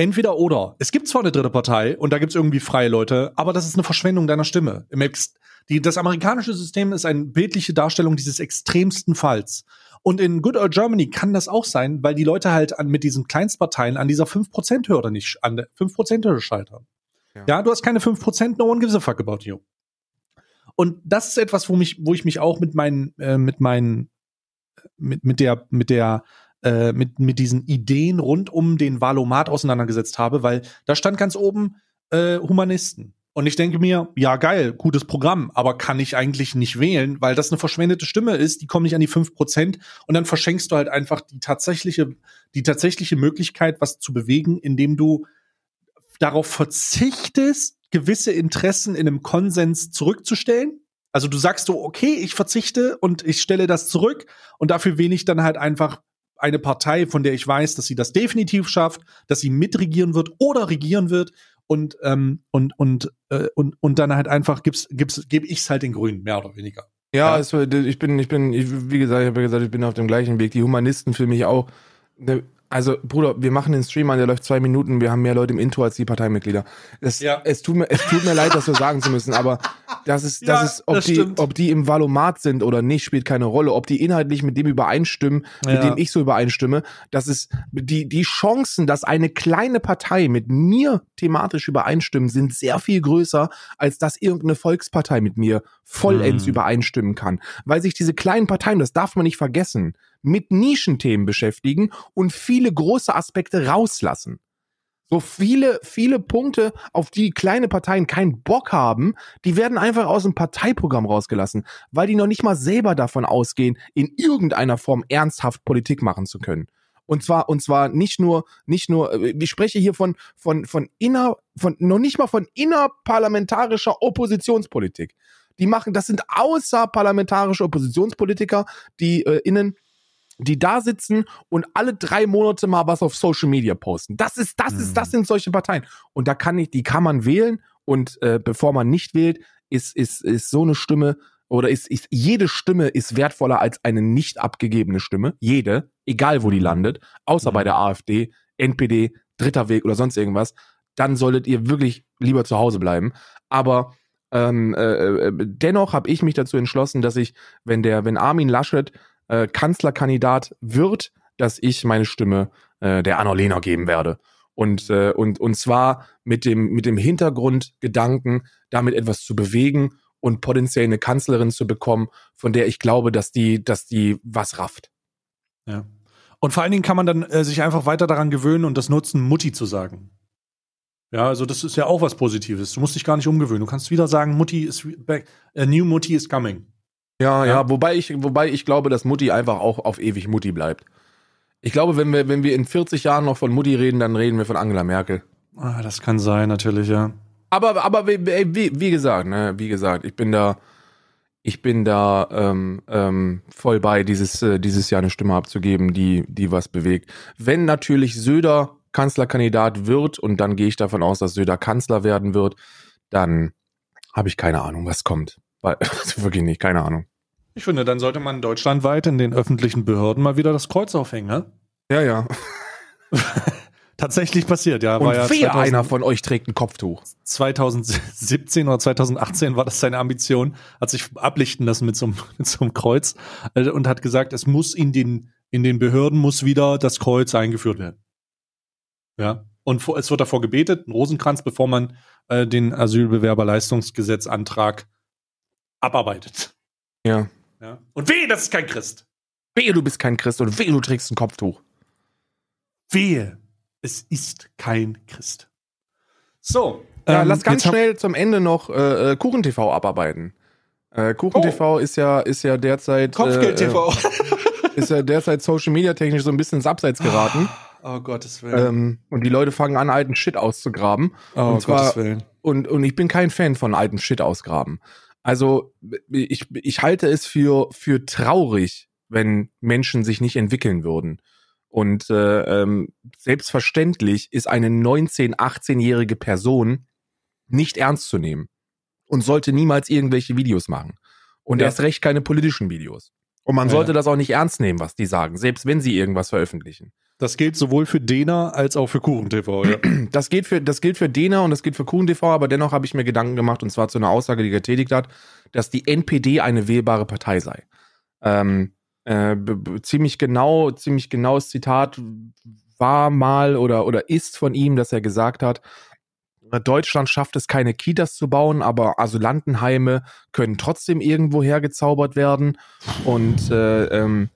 Entweder oder. Es gibt zwar eine dritte Partei und da gibt es irgendwie freie Leute, aber das ist eine Verschwendung deiner Stimme. Die, das amerikanische System ist eine bildliche Darstellung dieses extremsten Falls. Und in Good Old Germany kann das auch sein, weil die Leute halt an, mit diesen Kleinstparteien an dieser 5%-Hürde nicht, an der 5%-Hürde scheitern. Ja. Ja. du hast keine 5%, no one gives a fuck about you. Und das ist etwas, wo mich, wo ich mich auch mit meinen, äh, mit meinen, mit, mit der, mit der, äh, mit, mit diesen Ideen rund um den Valomat auseinandergesetzt habe, weil da stand ganz oben, äh, Humanisten. Und ich denke mir, ja geil, gutes Programm, aber kann ich eigentlich nicht wählen, weil das eine verschwendete Stimme ist, die kommen nicht an die 5% und dann verschenkst du halt einfach die tatsächliche, die tatsächliche Möglichkeit, was zu bewegen, indem du darauf verzichtest, gewisse Interessen in einem Konsens zurückzustellen. Also du sagst so, okay, ich verzichte und ich stelle das zurück und dafür wähle ich dann halt einfach eine Partei, von der ich weiß, dass sie das definitiv schafft, dass sie mitregieren wird oder regieren wird und ähm, und und äh, und und dann halt einfach gibt's gibt's gebe ich's halt den Grünen mehr oder weniger. Ja, Es, ich bin ich bin ich, wie gesagt, ich habe ja gesagt, ich bin auf dem gleichen Weg. Die Humanisten für mich auch. Ne, also, Bruder, wir machen den Stream an, der läuft zwei Minuten, wir haben mehr Leute im Intro als die Parteimitglieder. Es, Ja. es, tut, mir, es tut mir leid, das so sagen zu müssen, aber das ist, das Ja, ist, ob das die, stimmt. ob die im Valomat sind oder nicht, spielt keine Rolle. Ob die inhaltlich mit dem übereinstimmen, mit Ja. dem ich so übereinstimme, das ist, die, die Chancen, dass eine kleine Partei mit mir thematisch übereinstimmen, sind sehr viel größer, als dass irgendeine Volkspartei mit mir vollends Hm. übereinstimmen kann. Weil sich diese kleinen Parteien, das darf man nicht vergessen, mit Nischenthemen beschäftigen und viele große Aspekte rauslassen. So viele, viele Punkte, auf die kleine Parteien keinen Bock haben, die werden einfach aus dem Parteiprogramm rausgelassen, weil die noch nicht mal selber davon ausgehen, in irgendeiner Form ernsthaft Politik machen zu können. Und zwar, und zwar nicht nur, nicht nur, äh, ich spreche hier von, von, von inner, von, noch nicht mal von innerparlamentarischer Oppositionspolitik. Die machen, das sind außerparlamentarische Oppositionspolitiker, die äh, innen die da sitzen und alle drei Monate mal was auf Social Media posten. Das ist, das ist, das sind solche Parteien. Und da kann ich, die kann man wählen und äh, bevor man nicht wählt, ist, ist, ist so eine Stimme oder ist, ist jede Stimme ist wertvoller als eine nicht abgegebene Stimme. Jede, egal wo die landet, außer Mhm. bei der AfD, NPD, Dritter Weg oder sonst irgendwas. Dann solltet ihr wirklich lieber zu Hause bleiben. Aber ähm, äh, äh, dennoch habe ich mich dazu entschlossen, dass ich, wenn der, wenn Armin Laschet äh, Kanzlerkandidat wird, dass ich meine Stimme äh, der Annalena geben werde. Und, äh, und, und zwar mit dem, mit dem Hintergrundgedanken, damit etwas zu bewegen und potenziell eine Kanzlerin zu bekommen, von der ich glaube, dass die, dass die was rafft. Ja. Und vor allen Dingen kann man dann äh, sich einfach weiter daran gewöhnen und das nutzen, Mutti zu sagen. Ja, also das ist ja auch was Positives. Du musst dich gar nicht umgewöhnen. Du kannst wieder sagen, Mutti ist back, a new Mutti is coming. Ja, Ja. ja, wobei ich, wobei ich glaube, dass Mutti einfach auch auf ewig Mutti bleibt. Ich glaube, wenn wir, wenn wir in 40 Jahren noch von Mutti reden, dann reden wir von Angela Merkel. Ah, das kann sein, natürlich, ja. Aber, aber wie, wie, gesagt, ne, wie gesagt, ich bin da, ich bin da ähm, ähm, voll bei, dieses, äh, dieses Jahr eine Stimme abzugeben, die, die was bewegt. Wenn natürlich Söder Kanzlerkandidat wird und dann gehe ich davon aus, dass Söder Kanzler werden wird, dann habe ich keine Ahnung, was kommt. Weil, also wirklich nicht, keine Ahnung. Ich finde, dann sollte man deutschlandweit in den öffentlichen Behörden mal wieder das Kreuz aufhängen, ne? Ja, ja. Tatsächlich passiert, ja. Und war ja wer 2000 einer von euch trägt ein Kopftuch? 2017 oder 2018 war das seine Ambition, hat sich ablichten lassen mit so einem, mit so einem Kreuz äh, und hat gesagt, es muss in den, in den Behörden muss wieder das Kreuz eingeführt werden. Ja. Und vor, es wird davor gebetet, ein Rosenkranz, bevor man äh, den Asylbewerberleistungsgesetzantrag abarbeitet. Ja. Ja. Und wehe, das ist kein Christ. Wehe, du bist kein Christ und wehe, du trägst ein Kopftuch. Wehe, es ist kein Christ. So. Ja, ähm, lass ganz schnell zum Ende noch äh, äh, KuchenTV abarbeiten. Äh, KuchenTV ist ja ist ja derzeit Kopfgeld-TV. Äh, ist ja derzeit Social Media technisch so ein bisschen ins Abseits geraten oh Gottes Willen. ähm, und die Leute fangen an alten Shit auszugraben oh und zwar- Gottes Willen. und und ich bin kein Fan von alten Shit ausgraben. Also ich ich halte es für für traurig, wenn Menschen sich nicht entwickeln würden. Und äh, ähm, selbstverständlich ist eine 19, 18-jährige Person nicht ernst zu nehmen und sollte niemals irgendwelche Videos machen. Und Ja. erst recht keine politischen Videos. Und man Ja, sollte das auch nicht ernst nehmen, was die sagen, selbst wenn sie irgendwas veröffentlichen. Das gilt sowohl für Dena als auch für KuchenTV. Ja. Das gilt für, das gilt für Dena und das gilt für KuchenTV, aber dennoch habe ich mir Gedanken gemacht, und zwar zu einer Aussage, die er getätigt hat, dass die NPD eine wählbare Partei sei. Ähm, äh, ziemlich genau, ziemlich genaues Zitat war mal oder, oder ist von ihm, dass er gesagt hat, Deutschland schafft es keine Kitas zu bauen, aber Asylantenheime können trotzdem irgendwo hergezaubert werden. Und äh, ähm,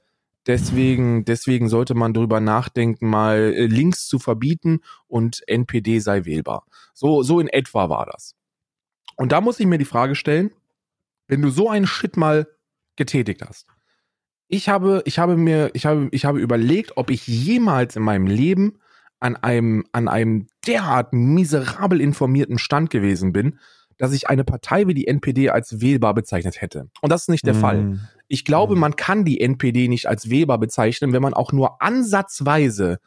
Deswegen, deswegen sollte man drüber nachdenken, mal äh, Links zu verbieten und NPD sei wählbar. So, so in etwa war das. Und da muss ich mir die Frage stellen, wenn du so einen Shit mal getätigt hast. Ich habe, ich habe mir, ich habe, ich habe überlegt, ob ich jemals in meinem Leben an einem, an einem derart miserabel informierten Stand gewesen bin, dass ich eine Partei wie die NPD als wählbar bezeichnet hätte. Und das ist nicht der Mm. Fall. Ich glaube, Mhm. man kann die NPD nicht als wählbar bezeichnen, wenn man auch nur ansatzweise,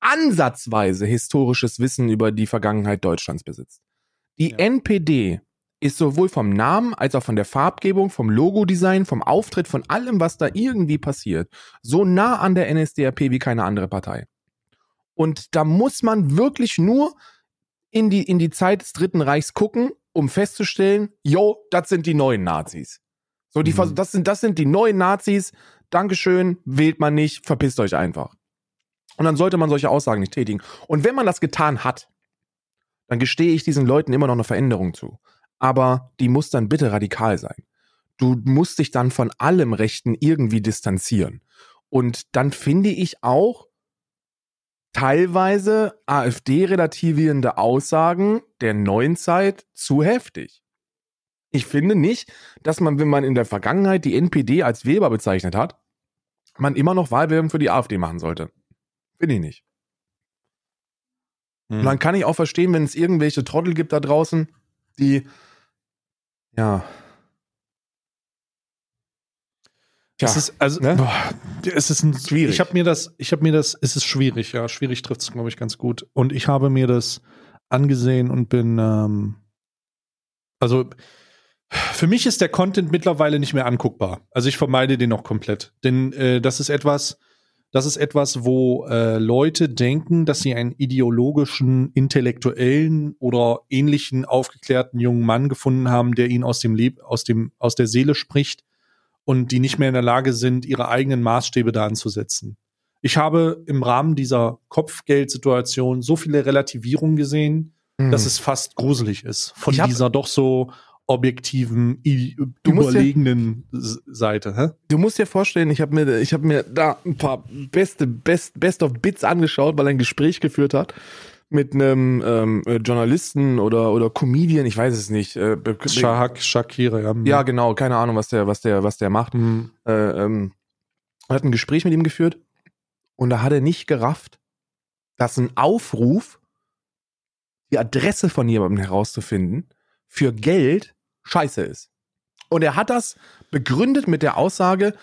ansatzweise historisches Wissen über die Vergangenheit Deutschlands besitzt. Die Ja. NPD ist sowohl vom Namen als auch von der Farbgebung, vom Logodesign, vom Auftritt, von allem, was da irgendwie passiert, so nah an der NSDAP wie keine andere Partei. Und da muss man wirklich nur in die, in die Zeit des Dritten Reichs gucken, um festzustellen, yo, das sind die neuen Nazis. So, die, Mhm. das sind, das sind die neuen Nazis. Dankeschön, wählt man nicht, verpisst euch einfach. Und dann sollte man solche Aussagen nicht tätigen. Und wenn man das getan hat, dann gestehe ich diesen Leuten immer noch eine Veränderung zu. Aber die muss dann bitte radikal sein. Du musst dich dann von allem Rechten irgendwie distanzieren. Und dann finde ich auch teilweise AfD-relativierende Aussagen der neuen Zeit zu heftig. Ich finde nicht, dass man, wenn man in der Vergangenheit die NPD als wählbar bezeichnet hat, man immer noch Wahlwerbung für die AfD machen sollte. Finde ich nicht. Mhm. Und dann kann ich auch verstehen, wenn es irgendwelche Trottel gibt da draußen, die ja. Tja, Es ist, also, ne? boah, es ist ein, Schwierig. Ich habe mir das, ich habe mir das, es ist schwierig, ja, schwierig trifft es, glaube ich, ganz gut. Und ich habe mir das angesehen und bin, ähm, also für mich ist der Content mittlerweile nicht mehr anguckbar. Also ich vermeide den noch komplett, denn äh, das ist etwas, das ist etwas, wo äh, Leute denken, dass sie einen ideologischen, intellektuellen oder ähnlichen aufgeklärten jungen Mann gefunden haben, der ihnen aus dem Leb aus dem aus der Seele spricht und die nicht mehr in der Lage sind, ihre eigenen Maßstäbe da anzusetzen. Ich habe im Rahmen dieser Kopfgeldsituation so viele Relativierungen gesehen, Mhm. dass es fast gruselig ist von hab- dieser doch so objektiven, Du überlegenen S- Seite. Hä? Du musst dir vorstellen, ich habe mir, ich habe mir da ein paar beste, best, best of Bits angeschaut, weil er ein Gespräch geführt hat mit einem ähm, äh, Journalisten oder oder Comedian, ich weiß es nicht. Äh, Shahak, Shakira, ja. ja, genau, keine Ahnung, was der, was der, was der macht. Mhm. Äh, ähm, er hat ein Gespräch mit ihm geführt und da hat er nicht gerafft, dass ein Aufruf, die Adresse von jemandem herauszufinden, für Geld scheiße ist. Und er hat das begründet mit der Aussage,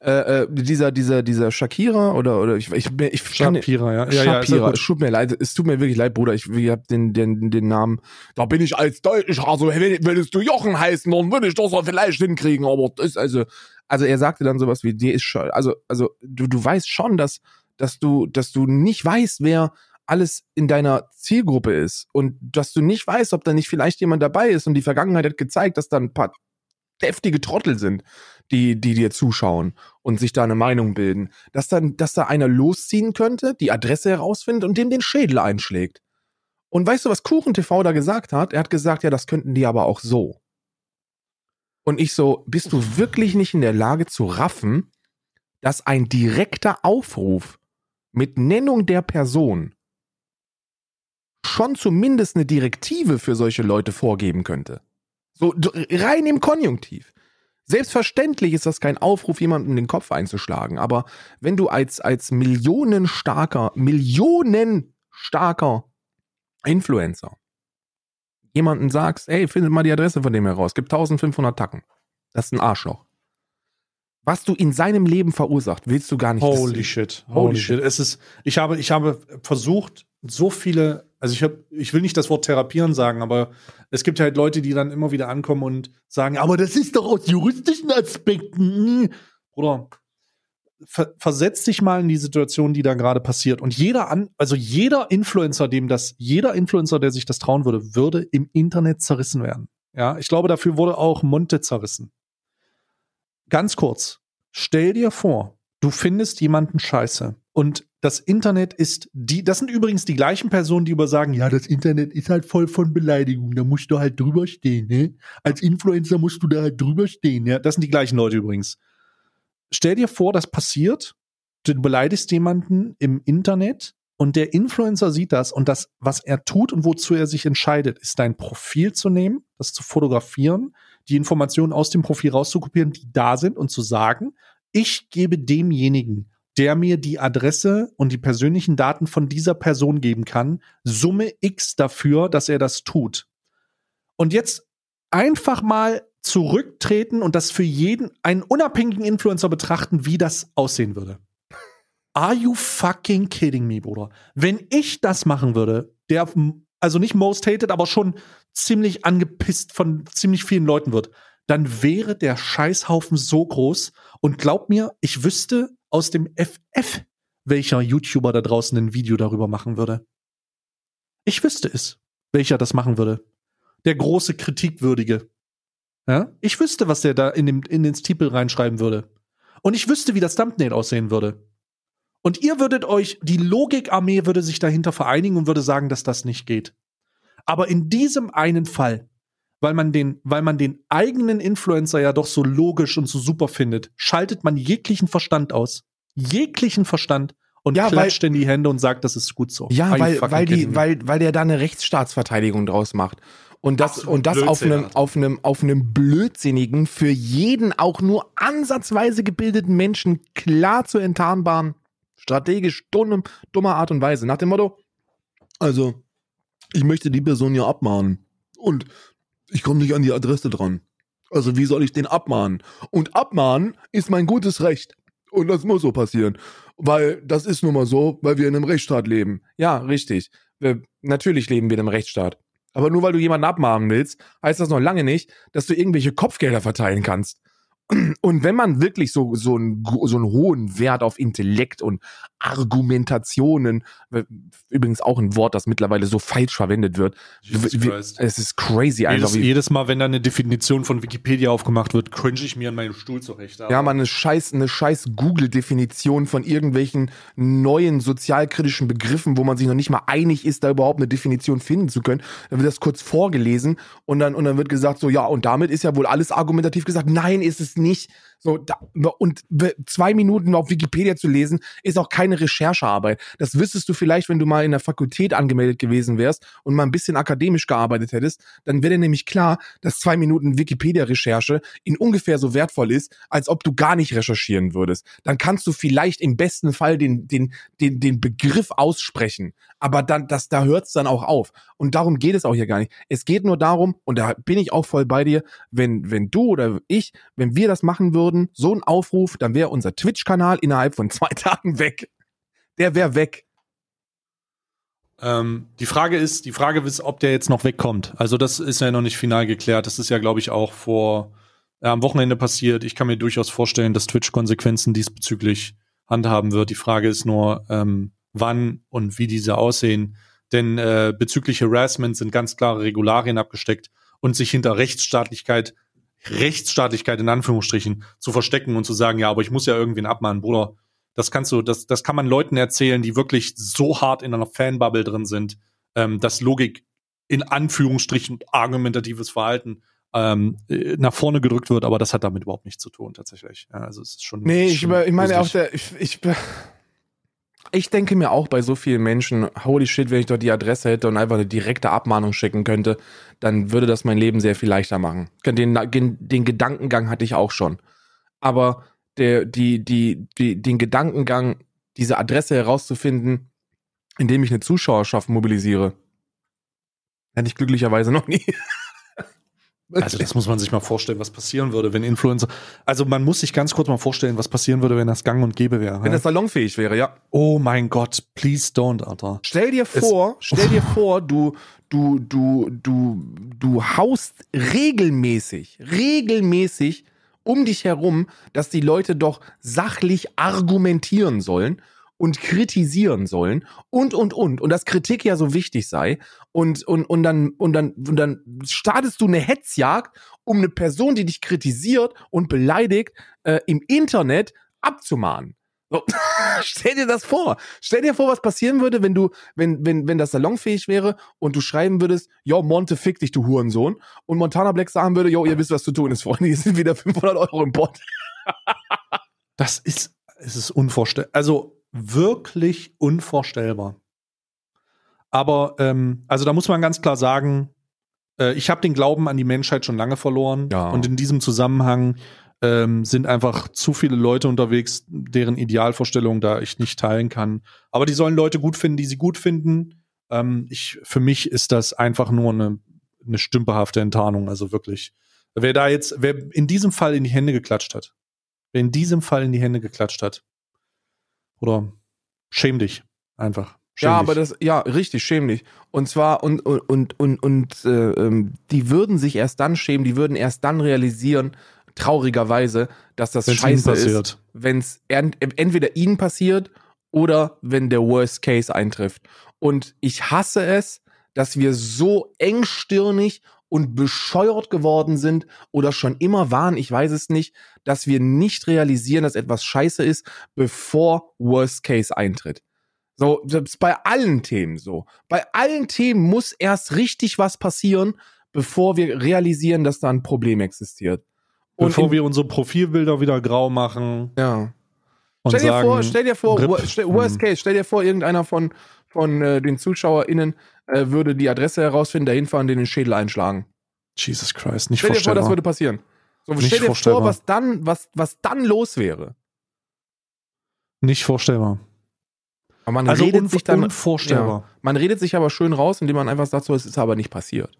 äh, äh, dieser, dieser, dieser Shakira oder, oder ich, ich, ich kann, Shapira, ja. ja, ja Shapira, gut. es tut mir leid, es tut mir wirklich leid, Bruder. Ich, ich hab den, den, den Namen. Da bin ich als Deutsch, also wenn- würdest du Jochen heißen, dann würde ich das auch vielleicht hinkriegen, aber das ist also, also er sagte dann sowas wie, dir ist schon, also, also du, du weißt schon, dass, dass du, dass du nicht weißt, wer alles in deiner Zielgruppe ist und dass du nicht weißt, ob da nicht vielleicht jemand dabei ist und die Vergangenheit hat gezeigt, dass da ein paar deftige Trottel sind, die, die dir zuschauen und sich da eine Meinung bilden, dass dann, dass da einer losziehen könnte, die Adresse herausfindet und dem den Schädel einschlägt. Und weißt du, was KuchenTV da gesagt hat? Er hat gesagt, ja, das könnten die aber auch so. Und ich so, bist du wirklich nicht in der Lage zu raffen, dass ein direkter Aufruf mit Nennung der Person schon zumindest eine Direktive für solche Leute vorgeben könnte? So rein im Konjunktiv. Selbstverständlich ist das kein Aufruf, jemanden in den Kopf einzuschlagen, aber wenn du als, als millionenstarker, millionenstarker Influencer jemanden sagst, ey, findet mal die Adresse von dem heraus, gibt 1500 Tacken. Das ist ein Arschloch. Was du in seinem Leben verursacht, willst du gar nicht Holy shit. Holy shit. Es ist, ich habe, ich habe versucht, so viele, also ich habe, ich will nicht das Wort therapieren sagen, aber es gibt halt Leute, die dann immer wieder ankommen und sagen, aber das ist doch aus juristischen Aspekten. Bruder, ver versetz dich mal in die Situation, die da gerade passiert. Und jeder an, also jeder Influencer, dem das, jeder Influencer, der sich das trauen würde, würde im Internet zerrissen werden. Ja, ich glaube, dafür wurde auch Monte zerrissen. Ganz kurz. Stell dir vor, du findest jemanden scheiße. Und das Internet ist die, das sind übrigens die gleichen Personen, die über sagen, ja, das Internet ist halt voll von Beleidigungen, da musst du halt drüber stehen, ne? Als Influencer musst du da halt drüber stehen, ja. Das sind die gleichen Leute übrigens. Stell dir vor, das passiert du beleidigst jemanden im Internet und der Influencer sieht das und das, was er tut und wozu er sich entscheidet, ist dein Profil zu nehmen, das zu fotografieren, die Informationen aus dem Profil rauszukopieren, die da sind und zu sagen, ich gebe demjenigen, der mir die Adresse und die persönlichen Daten von dieser Person geben kann, Summe X dafür, dass er das tut. Und jetzt einfach mal zurücktreten und das für jeden, einen unabhängigen Influencer betrachten, wie das aussehen würde. Are you fucking kidding me, Bruder? Wenn ich das machen würde, der, also nicht most hated, aber schon ziemlich angepisst von ziemlich vielen Leuten wird, dann wäre der Scheißhaufen so groß. Und glaub mir, ich wüsste aus dem FF, welcher YouTuber da draußen ein Video darüber machen würde. Ich wüsste es, welcher das machen würde. Der große Kritikwürdige. Ja? Ich wüsste, was der da in, dem, in den Stiepel reinschreiben würde. Und ich wüsste, wie das Thumbnail aussehen würde. Und ihr würdet euch, die Logikarmee würde sich dahinter vereinigen und würde sagen, dass das nicht geht. Aber in diesem einen Fall, weil man den, weil man den eigenen Influencer ja doch so logisch und so super findet, schaltet man jeglichen Verstand aus. Jeglichen Verstand und Ja, klatscht in die Hände und sagt, das ist gut so. Ja, weil, weil, die, me? weil, weil der da eine Rechtsstaatsverteidigung draus macht. Und das, Absolut und das auf Blödsinn, einem, Alter. auf einem, auf einem blödsinnigen, für jeden auch nur ansatzweise gebildeten Menschen klar zu enttarnbaren, strategisch dumme, dummer Art und Weise. Nach dem Motto, also, ich möchte die Person ja abmahnen. Und ich komme nicht an die Adresse dran. Also, wie soll ich den abmahnen? Und abmahnen ist mein gutes Recht. Und das muss so passieren. Weil das ist nun mal so, weil wir in einem Rechtsstaat leben. Ja, richtig. Wir, natürlich leben wir in einem Rechtsstaat. Aber nur weil du jemanden abmahnen willst, heißt das noch lange nicht, dass du irgendwelche Kopfgelder verteilen kannst. Und wenn man wirklich so, so, einen, so einen hohen Wert auf Intellekt und Argumentationen, übrigens auch ein Wort, das mittlerweile so falsch verwendet wird, es ist crazy einfach. Jedes, Wie, jedes Mal, wenn da eine Definition von Wikipedia aufgemacht wird, cringe ich mir an meinem Stuhl zurecht. Ja, man, eine scheiß, eine scheiß Google-Definition von irgendwelchen neuen sozialkritischen Begriffen, wo man sich noch nicht mal einig ist, da überhaupt eine Definition finden zu können. Dann wird das kurz vorgelesen und dann, und dann wird gesagt, so, ja, und damit ist ja wohl alles argumentativ gesagt. Nein, ist es nicht. So, da, und zwei Minuten auf Wikipedia zu lesen, ist auch keine Recherchearbeit. Das wüsstest du vielleicht, wenn du mal in der Fakultät angemeldet gewesen wärst und mal ein bisschen akademisch gearbeitet hättest. Dann wäre nämlich klar, dass zwei Minuten Wikipedia-Recherche in ungefähr so wertvoll ist, als ob du gar nicht recherchieren würdest. Dann kannst du vielleicht im besten Fall den, den, den, den Begriff aussprechen. Aber dann, das, da hört es dann auch auf. Und darum geht es auch hier gar nicht. Es geht nur darum, und da bin ich auch voll bei dir, wenn, wenn du oder ich, wenn wir das machen würden, so ein Aufruf, dann wäre unser Twitch-Kanal innerhalb von zwei Tagen weg. Der wäre weg. Ähm, die Frage ist, die Frage ist, ob der jetzt noch wegkommt. Also das ist ja noch nicht final geklärt. Das ist ja, glaube ich, auch vor äh, am Wochenende passiert. Ich kann mir durchaus vorstellen, dass Twitch Konsequenzen diesbezüglich handhaben wird. Die Frage ist nur, ähm, wann und wie diese aussehen. Denn äh, bezüglich Harassment sind ganz klare Regularien abgesteckt und sich hinter Rechtsstaatlichkeit, Rechtsstaatlichkeit in Anführungsstrichen zu verstecken und zu sagen, ja, aber ich muss ja irgendwen abmahnen, Bruder. Das kannst du, das, das kann man Leuten erzählen, die wirklich so hart in einer Fanbubble drin sind, ähm, dass Logik in Anführungsstrichen argumentatives Verhalten ähm, äh, nach vorne gedrückt wird, aber das hat damit überhaupt nichts zu tun, tatsächlich. Ja, also es ist schon. Nee, ich, über- ich meine auch der, ich, ich, ich denke mir auch bei so vielen Menschen, holy shit, wenn ich dort die Adresse hätte und einfach eine direkte Abmahnung schicken könnte, dann würde das mein Leben sehr viel leichter machen. Den, den, Gedankengang hatte ich auch schon. Aber der, die, die, die, den Gedankengang, diese Adresse herauszufinden, indem ich eine Zuschauerschaft mobilisiere, hatte ich glücklicherweise noch nie. Also das muss man sich mal vorstellen, was passieren würde, wenn Influencer. Also man muss sich ganz kurz mal vorstellen, was passieren würde, wenn das Gang und Gäbe wäre. wenn das salonfähig wäre, ja. oh mein Gott, please don't, Alter. Stell dir vor, stell dir vor, du, du, du, du, du haust regelmäßig, regelmäßig um dich herum, dass die Leute doch sachlich argumentieren sollen und kritisieren sollen und, und, und. Und dass Kritik ja so wichtig sei. Und, und, und dann, und dann, und dann startest du eine Hetzjagd, um eine Person, die dich kritisiert und beleidigt, äh, im Internet abzumahnen. So. Stell dir das vor. Stell dir vor, was passieren würde, wenn du, wenn, wenn, wenn das salonfähig wäre und du schreiben würdest, yo, Monte, fick dich, du Hurensohn. Und Montana Black sagen würde, yo, ihr wisst, was zu tun ist, Freunde. Hier sind wieder 500 Euro im Bot. Das ist, es ist unvorstellbar. Also wirklich unvorstellbar. Aber ähm, also da muss man ganz klar sagen, äh, ich habe den Glauben an die Menschheit schon lange verloren. Ja. Und in diesem Zusammenhang ähm, sind einfach zu viele Leute unterwegs, deren Idealvorstellungen da ich nicht teilen kann. Aber die sollen Leute gut finden, die sie gut finden. Ähm, ich, für mich ist das einfach nur eine, eine stümperhafte Enttarnung, also wirklich. Wer da jetzt, wer in diesem Fall in die Hände geklatscht hat, wer in diesem Fall in die Hände geklatscht hat, oder schäm dich einfach. Schäm ja, dich. aber das, ja, richtig, schämlich. Und zwar, und, und, und, und, äh, ähm, die würden sich erst dann schämen, die würden erst dann realisieren, traurigerweise, dass das Wenn's scheiße ist, wenn es entweder ihnen passiert oder wenn der Worst Case eintrifft. Und ich hasse es, dass wir so engstirnig und bescheuert geworden sind oder schon immer waren, ich weiß es nicht, dass wir nicht realisieren, dass etwas scheiße ist, bevor Worst Case eintritt. So, das ist bei allen Themen so. Bei allen Themen muss erst richtig was passieren, bevor wir realisieren, dass da ein Problem existiert. Und Bevor wir unsere Profilbilder wieder grau machen ja. Stell dir sagen, vor, stell dir vor, RIP. worst Hm. case, stell dir vor, irgendeiner von, von äh, den ZuschauerInnen äh, würde die Adresse herausfinden, dahin fahren, den den Schädel einschlagen. Jesus Christ, nicht Stell dir vor, vorstellbar. das würde passieren. So, Nicht stell dir vorstellbar. vor, was dann, was, was dann los wäre. nicht vorstellbar. Aber man Also redet sich dann, unvorstellbar. ja, man redet sich aber schön raus, indem man einfach sagt, so, es ist aber nicht passiert.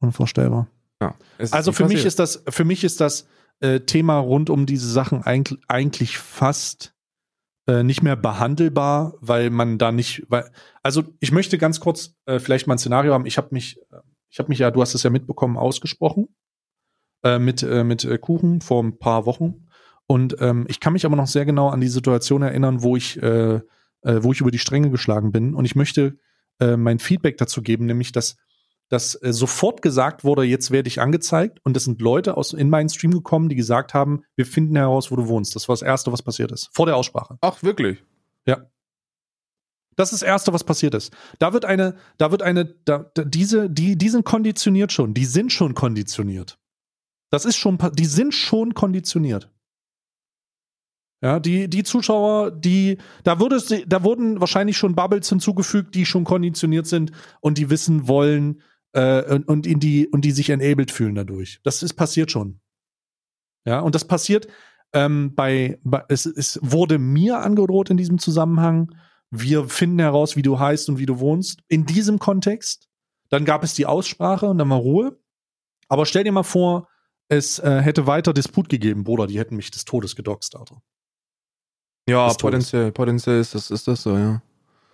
Unvorstellbar. Ja, Also für mich passiert. ist das, für mich ist das äh, Thema rund um diese Sachen eigentlich, eigentlich fast äh, nicht mehr behandelbar, weil man da nicht, weil, also ich möchte ganz kurz äh, vielleicht mal ein Szenario haben. Ich habe mich, ich habe mich ja, du hast es ja mitbekommen, ausgesprochen äh, mit äh, mit äh, Kuchen vor ein paar Wochen und ähm, ich kann mich aber noch sehr genau an die Situation erinnern, wo ich äh, äh, wo ich über die Stränge geschlagen bin und ich möchte äh, mein Feedback dazu geben, nämlich dass dass äh, sofort gesagt wurde, jetzt werde ich angezeigt und es sind Leute aus in meinen Stream gekommen, die gesagt haben, wir finden heraus, wo du wohnst. Das war das erste, was passiert ist vor der Aussprache. Ach, wirklich? Ja. Das ist das erste, was passiert ist. Da wird eine, da wird eine, da, da, diese, die, die sind konditioniert schon. Die sind schon konditioniert. Das ist schon, die sind schon konditioniert. Ja, die, die Zuschauer, die, da wurde es, da wurden wahrscheinlich schon Bubbles hinzugefügt, die schon konditioniert sind und die wissen wollen, äh, und, und in die, und die sich enabled fühlen dadurch. Das ist passiert schon. Ja, und das passiert, ähm, bei, bei es, es wurde mir angedroht in diesem Zusammenhang, wir finden heraus, wie du heißt und wie du wohnst. In diesem Kontext. Dann gab es die Aussprache und dann war Ruhe. Aber stell dir mal vor, es äh, hätte weiter Disput gegeben, Bruder, die hätten mich des Todes gedoxt, Alter. Ja, Des Todes. potenziell, potenziell ist das, ist das so, ja.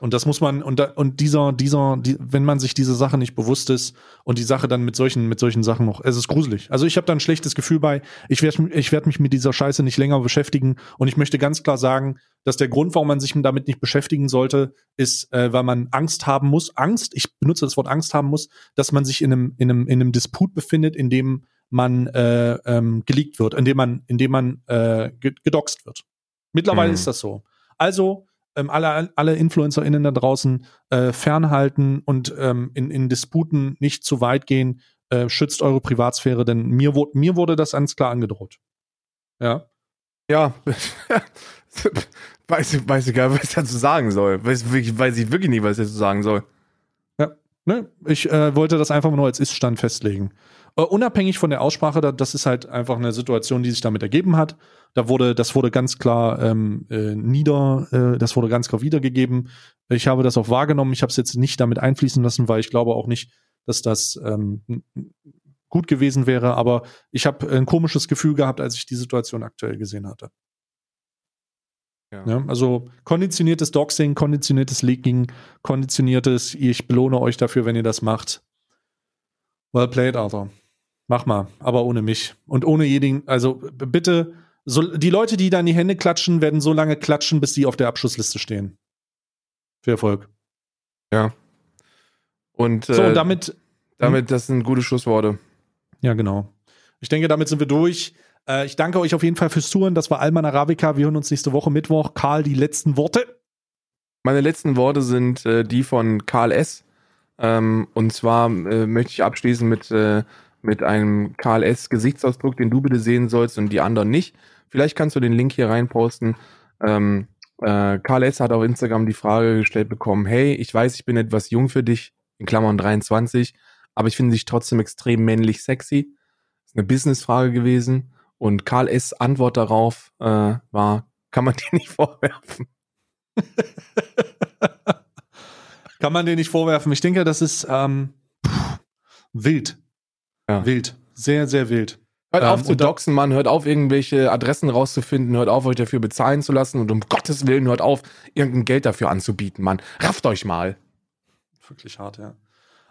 Und das muss man, und, da, und dieser, dieser, die, wenn man sich diese Sache nicht bewusst ist und die Sache dann mit solchen, mit solchen Sachen noch, es ist gruselig. Also ich habe da ein schlechtes Gefühl bei, ich werde ich werd mich mit dieser Scheiße nicht länger beschäftigen und ich möchte ganz klar sagen, dass der Grund, warum man sich damit nicht beschäftigen sollte, ist, äh, weil man Angst haben muss, Angst, ich benutze das Wort Angst haben muss, dass man sich in einem, in einem, in einem Disput befindet, in dem man äh, ähm, geleakt wird, in dem man, in dem man äh, ge- gedoxt wird. Mittlerweile Mhm. ist das so. Also ähm, alle, alle InfluencerInnen da draußen äh, fernhalten und ähm, in, in Disputen nicht zu weit gehen. Äh, schützt eure Privatsphäre, denn mir, wurde mir wurde das ganz klar angedroht. Ja. Ja. weiß, ich- weiß ich gar nicht, was ich dazu sagen soll. Weiß, weiß ich wirklich nicht, was ich dazu sagen soll. Ne? Ich äh, wollte das einfach nur als Ist-Stand festlegen. Äh, unabhängig von der Aussprache, da, das ist halt einfach eine Situation, die sich damit ergeben hat. Da wurde, das wurde ganz klar ähm, äh, nieder, äh, das wurde ganz klar wiedergegeben. Ich habe das auch wahrgenommen. Ich habe es jetzt nicht damit einfließen lassen, weil ich glaube auch nicht, dass das ähm, gut gewesen wäre. Aber ich habe ein komisches Gefühl gehabt, als ich die Situation aktuell gesehen hatte. Ja. Ja, also konditioniertes Doxing, konditioniertes Leaking, konditioniertes, ich belohne euch dafür, wenn ihr das macht. Well played, Arthur. Mach mal, aber ohne mich. Und ohne jeden, also bitte, so, die Leute, die da in die Hände klatschen, werden so lange klatschen, bis sie auf der Abschlussliste stehen. Viel Erfolg. Und So, äh, und damit, damit, das sind gute Schlussworte. ja, genau. Ich denke, damit sind wir durch. Äh, ich danke euch auf jeden Fall fürs Touren. Das war Alman Arabica. Wir hören uns nächste Woche Mittwoch. Karl, die letzten Worte. Meine letzten Worte sind äh, die von Karl S. Ähm, und zwar äh, möchte ich abschließen mit, äh, mit einem Karl S. Gesichtsausdruck, den du bitte sehen sollst und die anderen nicht. Vielleicht kannst du den Link hier reinposten. Ähm, äh, Karl S. hat auf Instagram die Frage gestellt bekommen, hey, ich weiß, ich bin etwas jung für dich, in Klammern 23, aber ich finde dich trotzdem extrem männlich sexy. Das ist eine Businessfrage gewesen. Und Karl S. Antwort darauf äh, war, kann man dir nicht vorwerfen. Kann man dir nicht vorwerfen. Ich denke, das ist ähm, pff, wild. Ja. Wild. Sehr, sehr wild. Hört auf Ähm, zu und da- doxen, Mann. Hört auf, irgendwelche Adressen rauszufinden. Hört auf, euch dafür bezahlen zu lassen. Und um Gottes Willen, hört auf, irgendein Geld dafür anzubieten, Mann. Rafft euch mal. Wirklich hart, ja.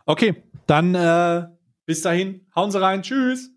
Okay, dann äh, bis dahin. Hauen Sie rein. Tschüss.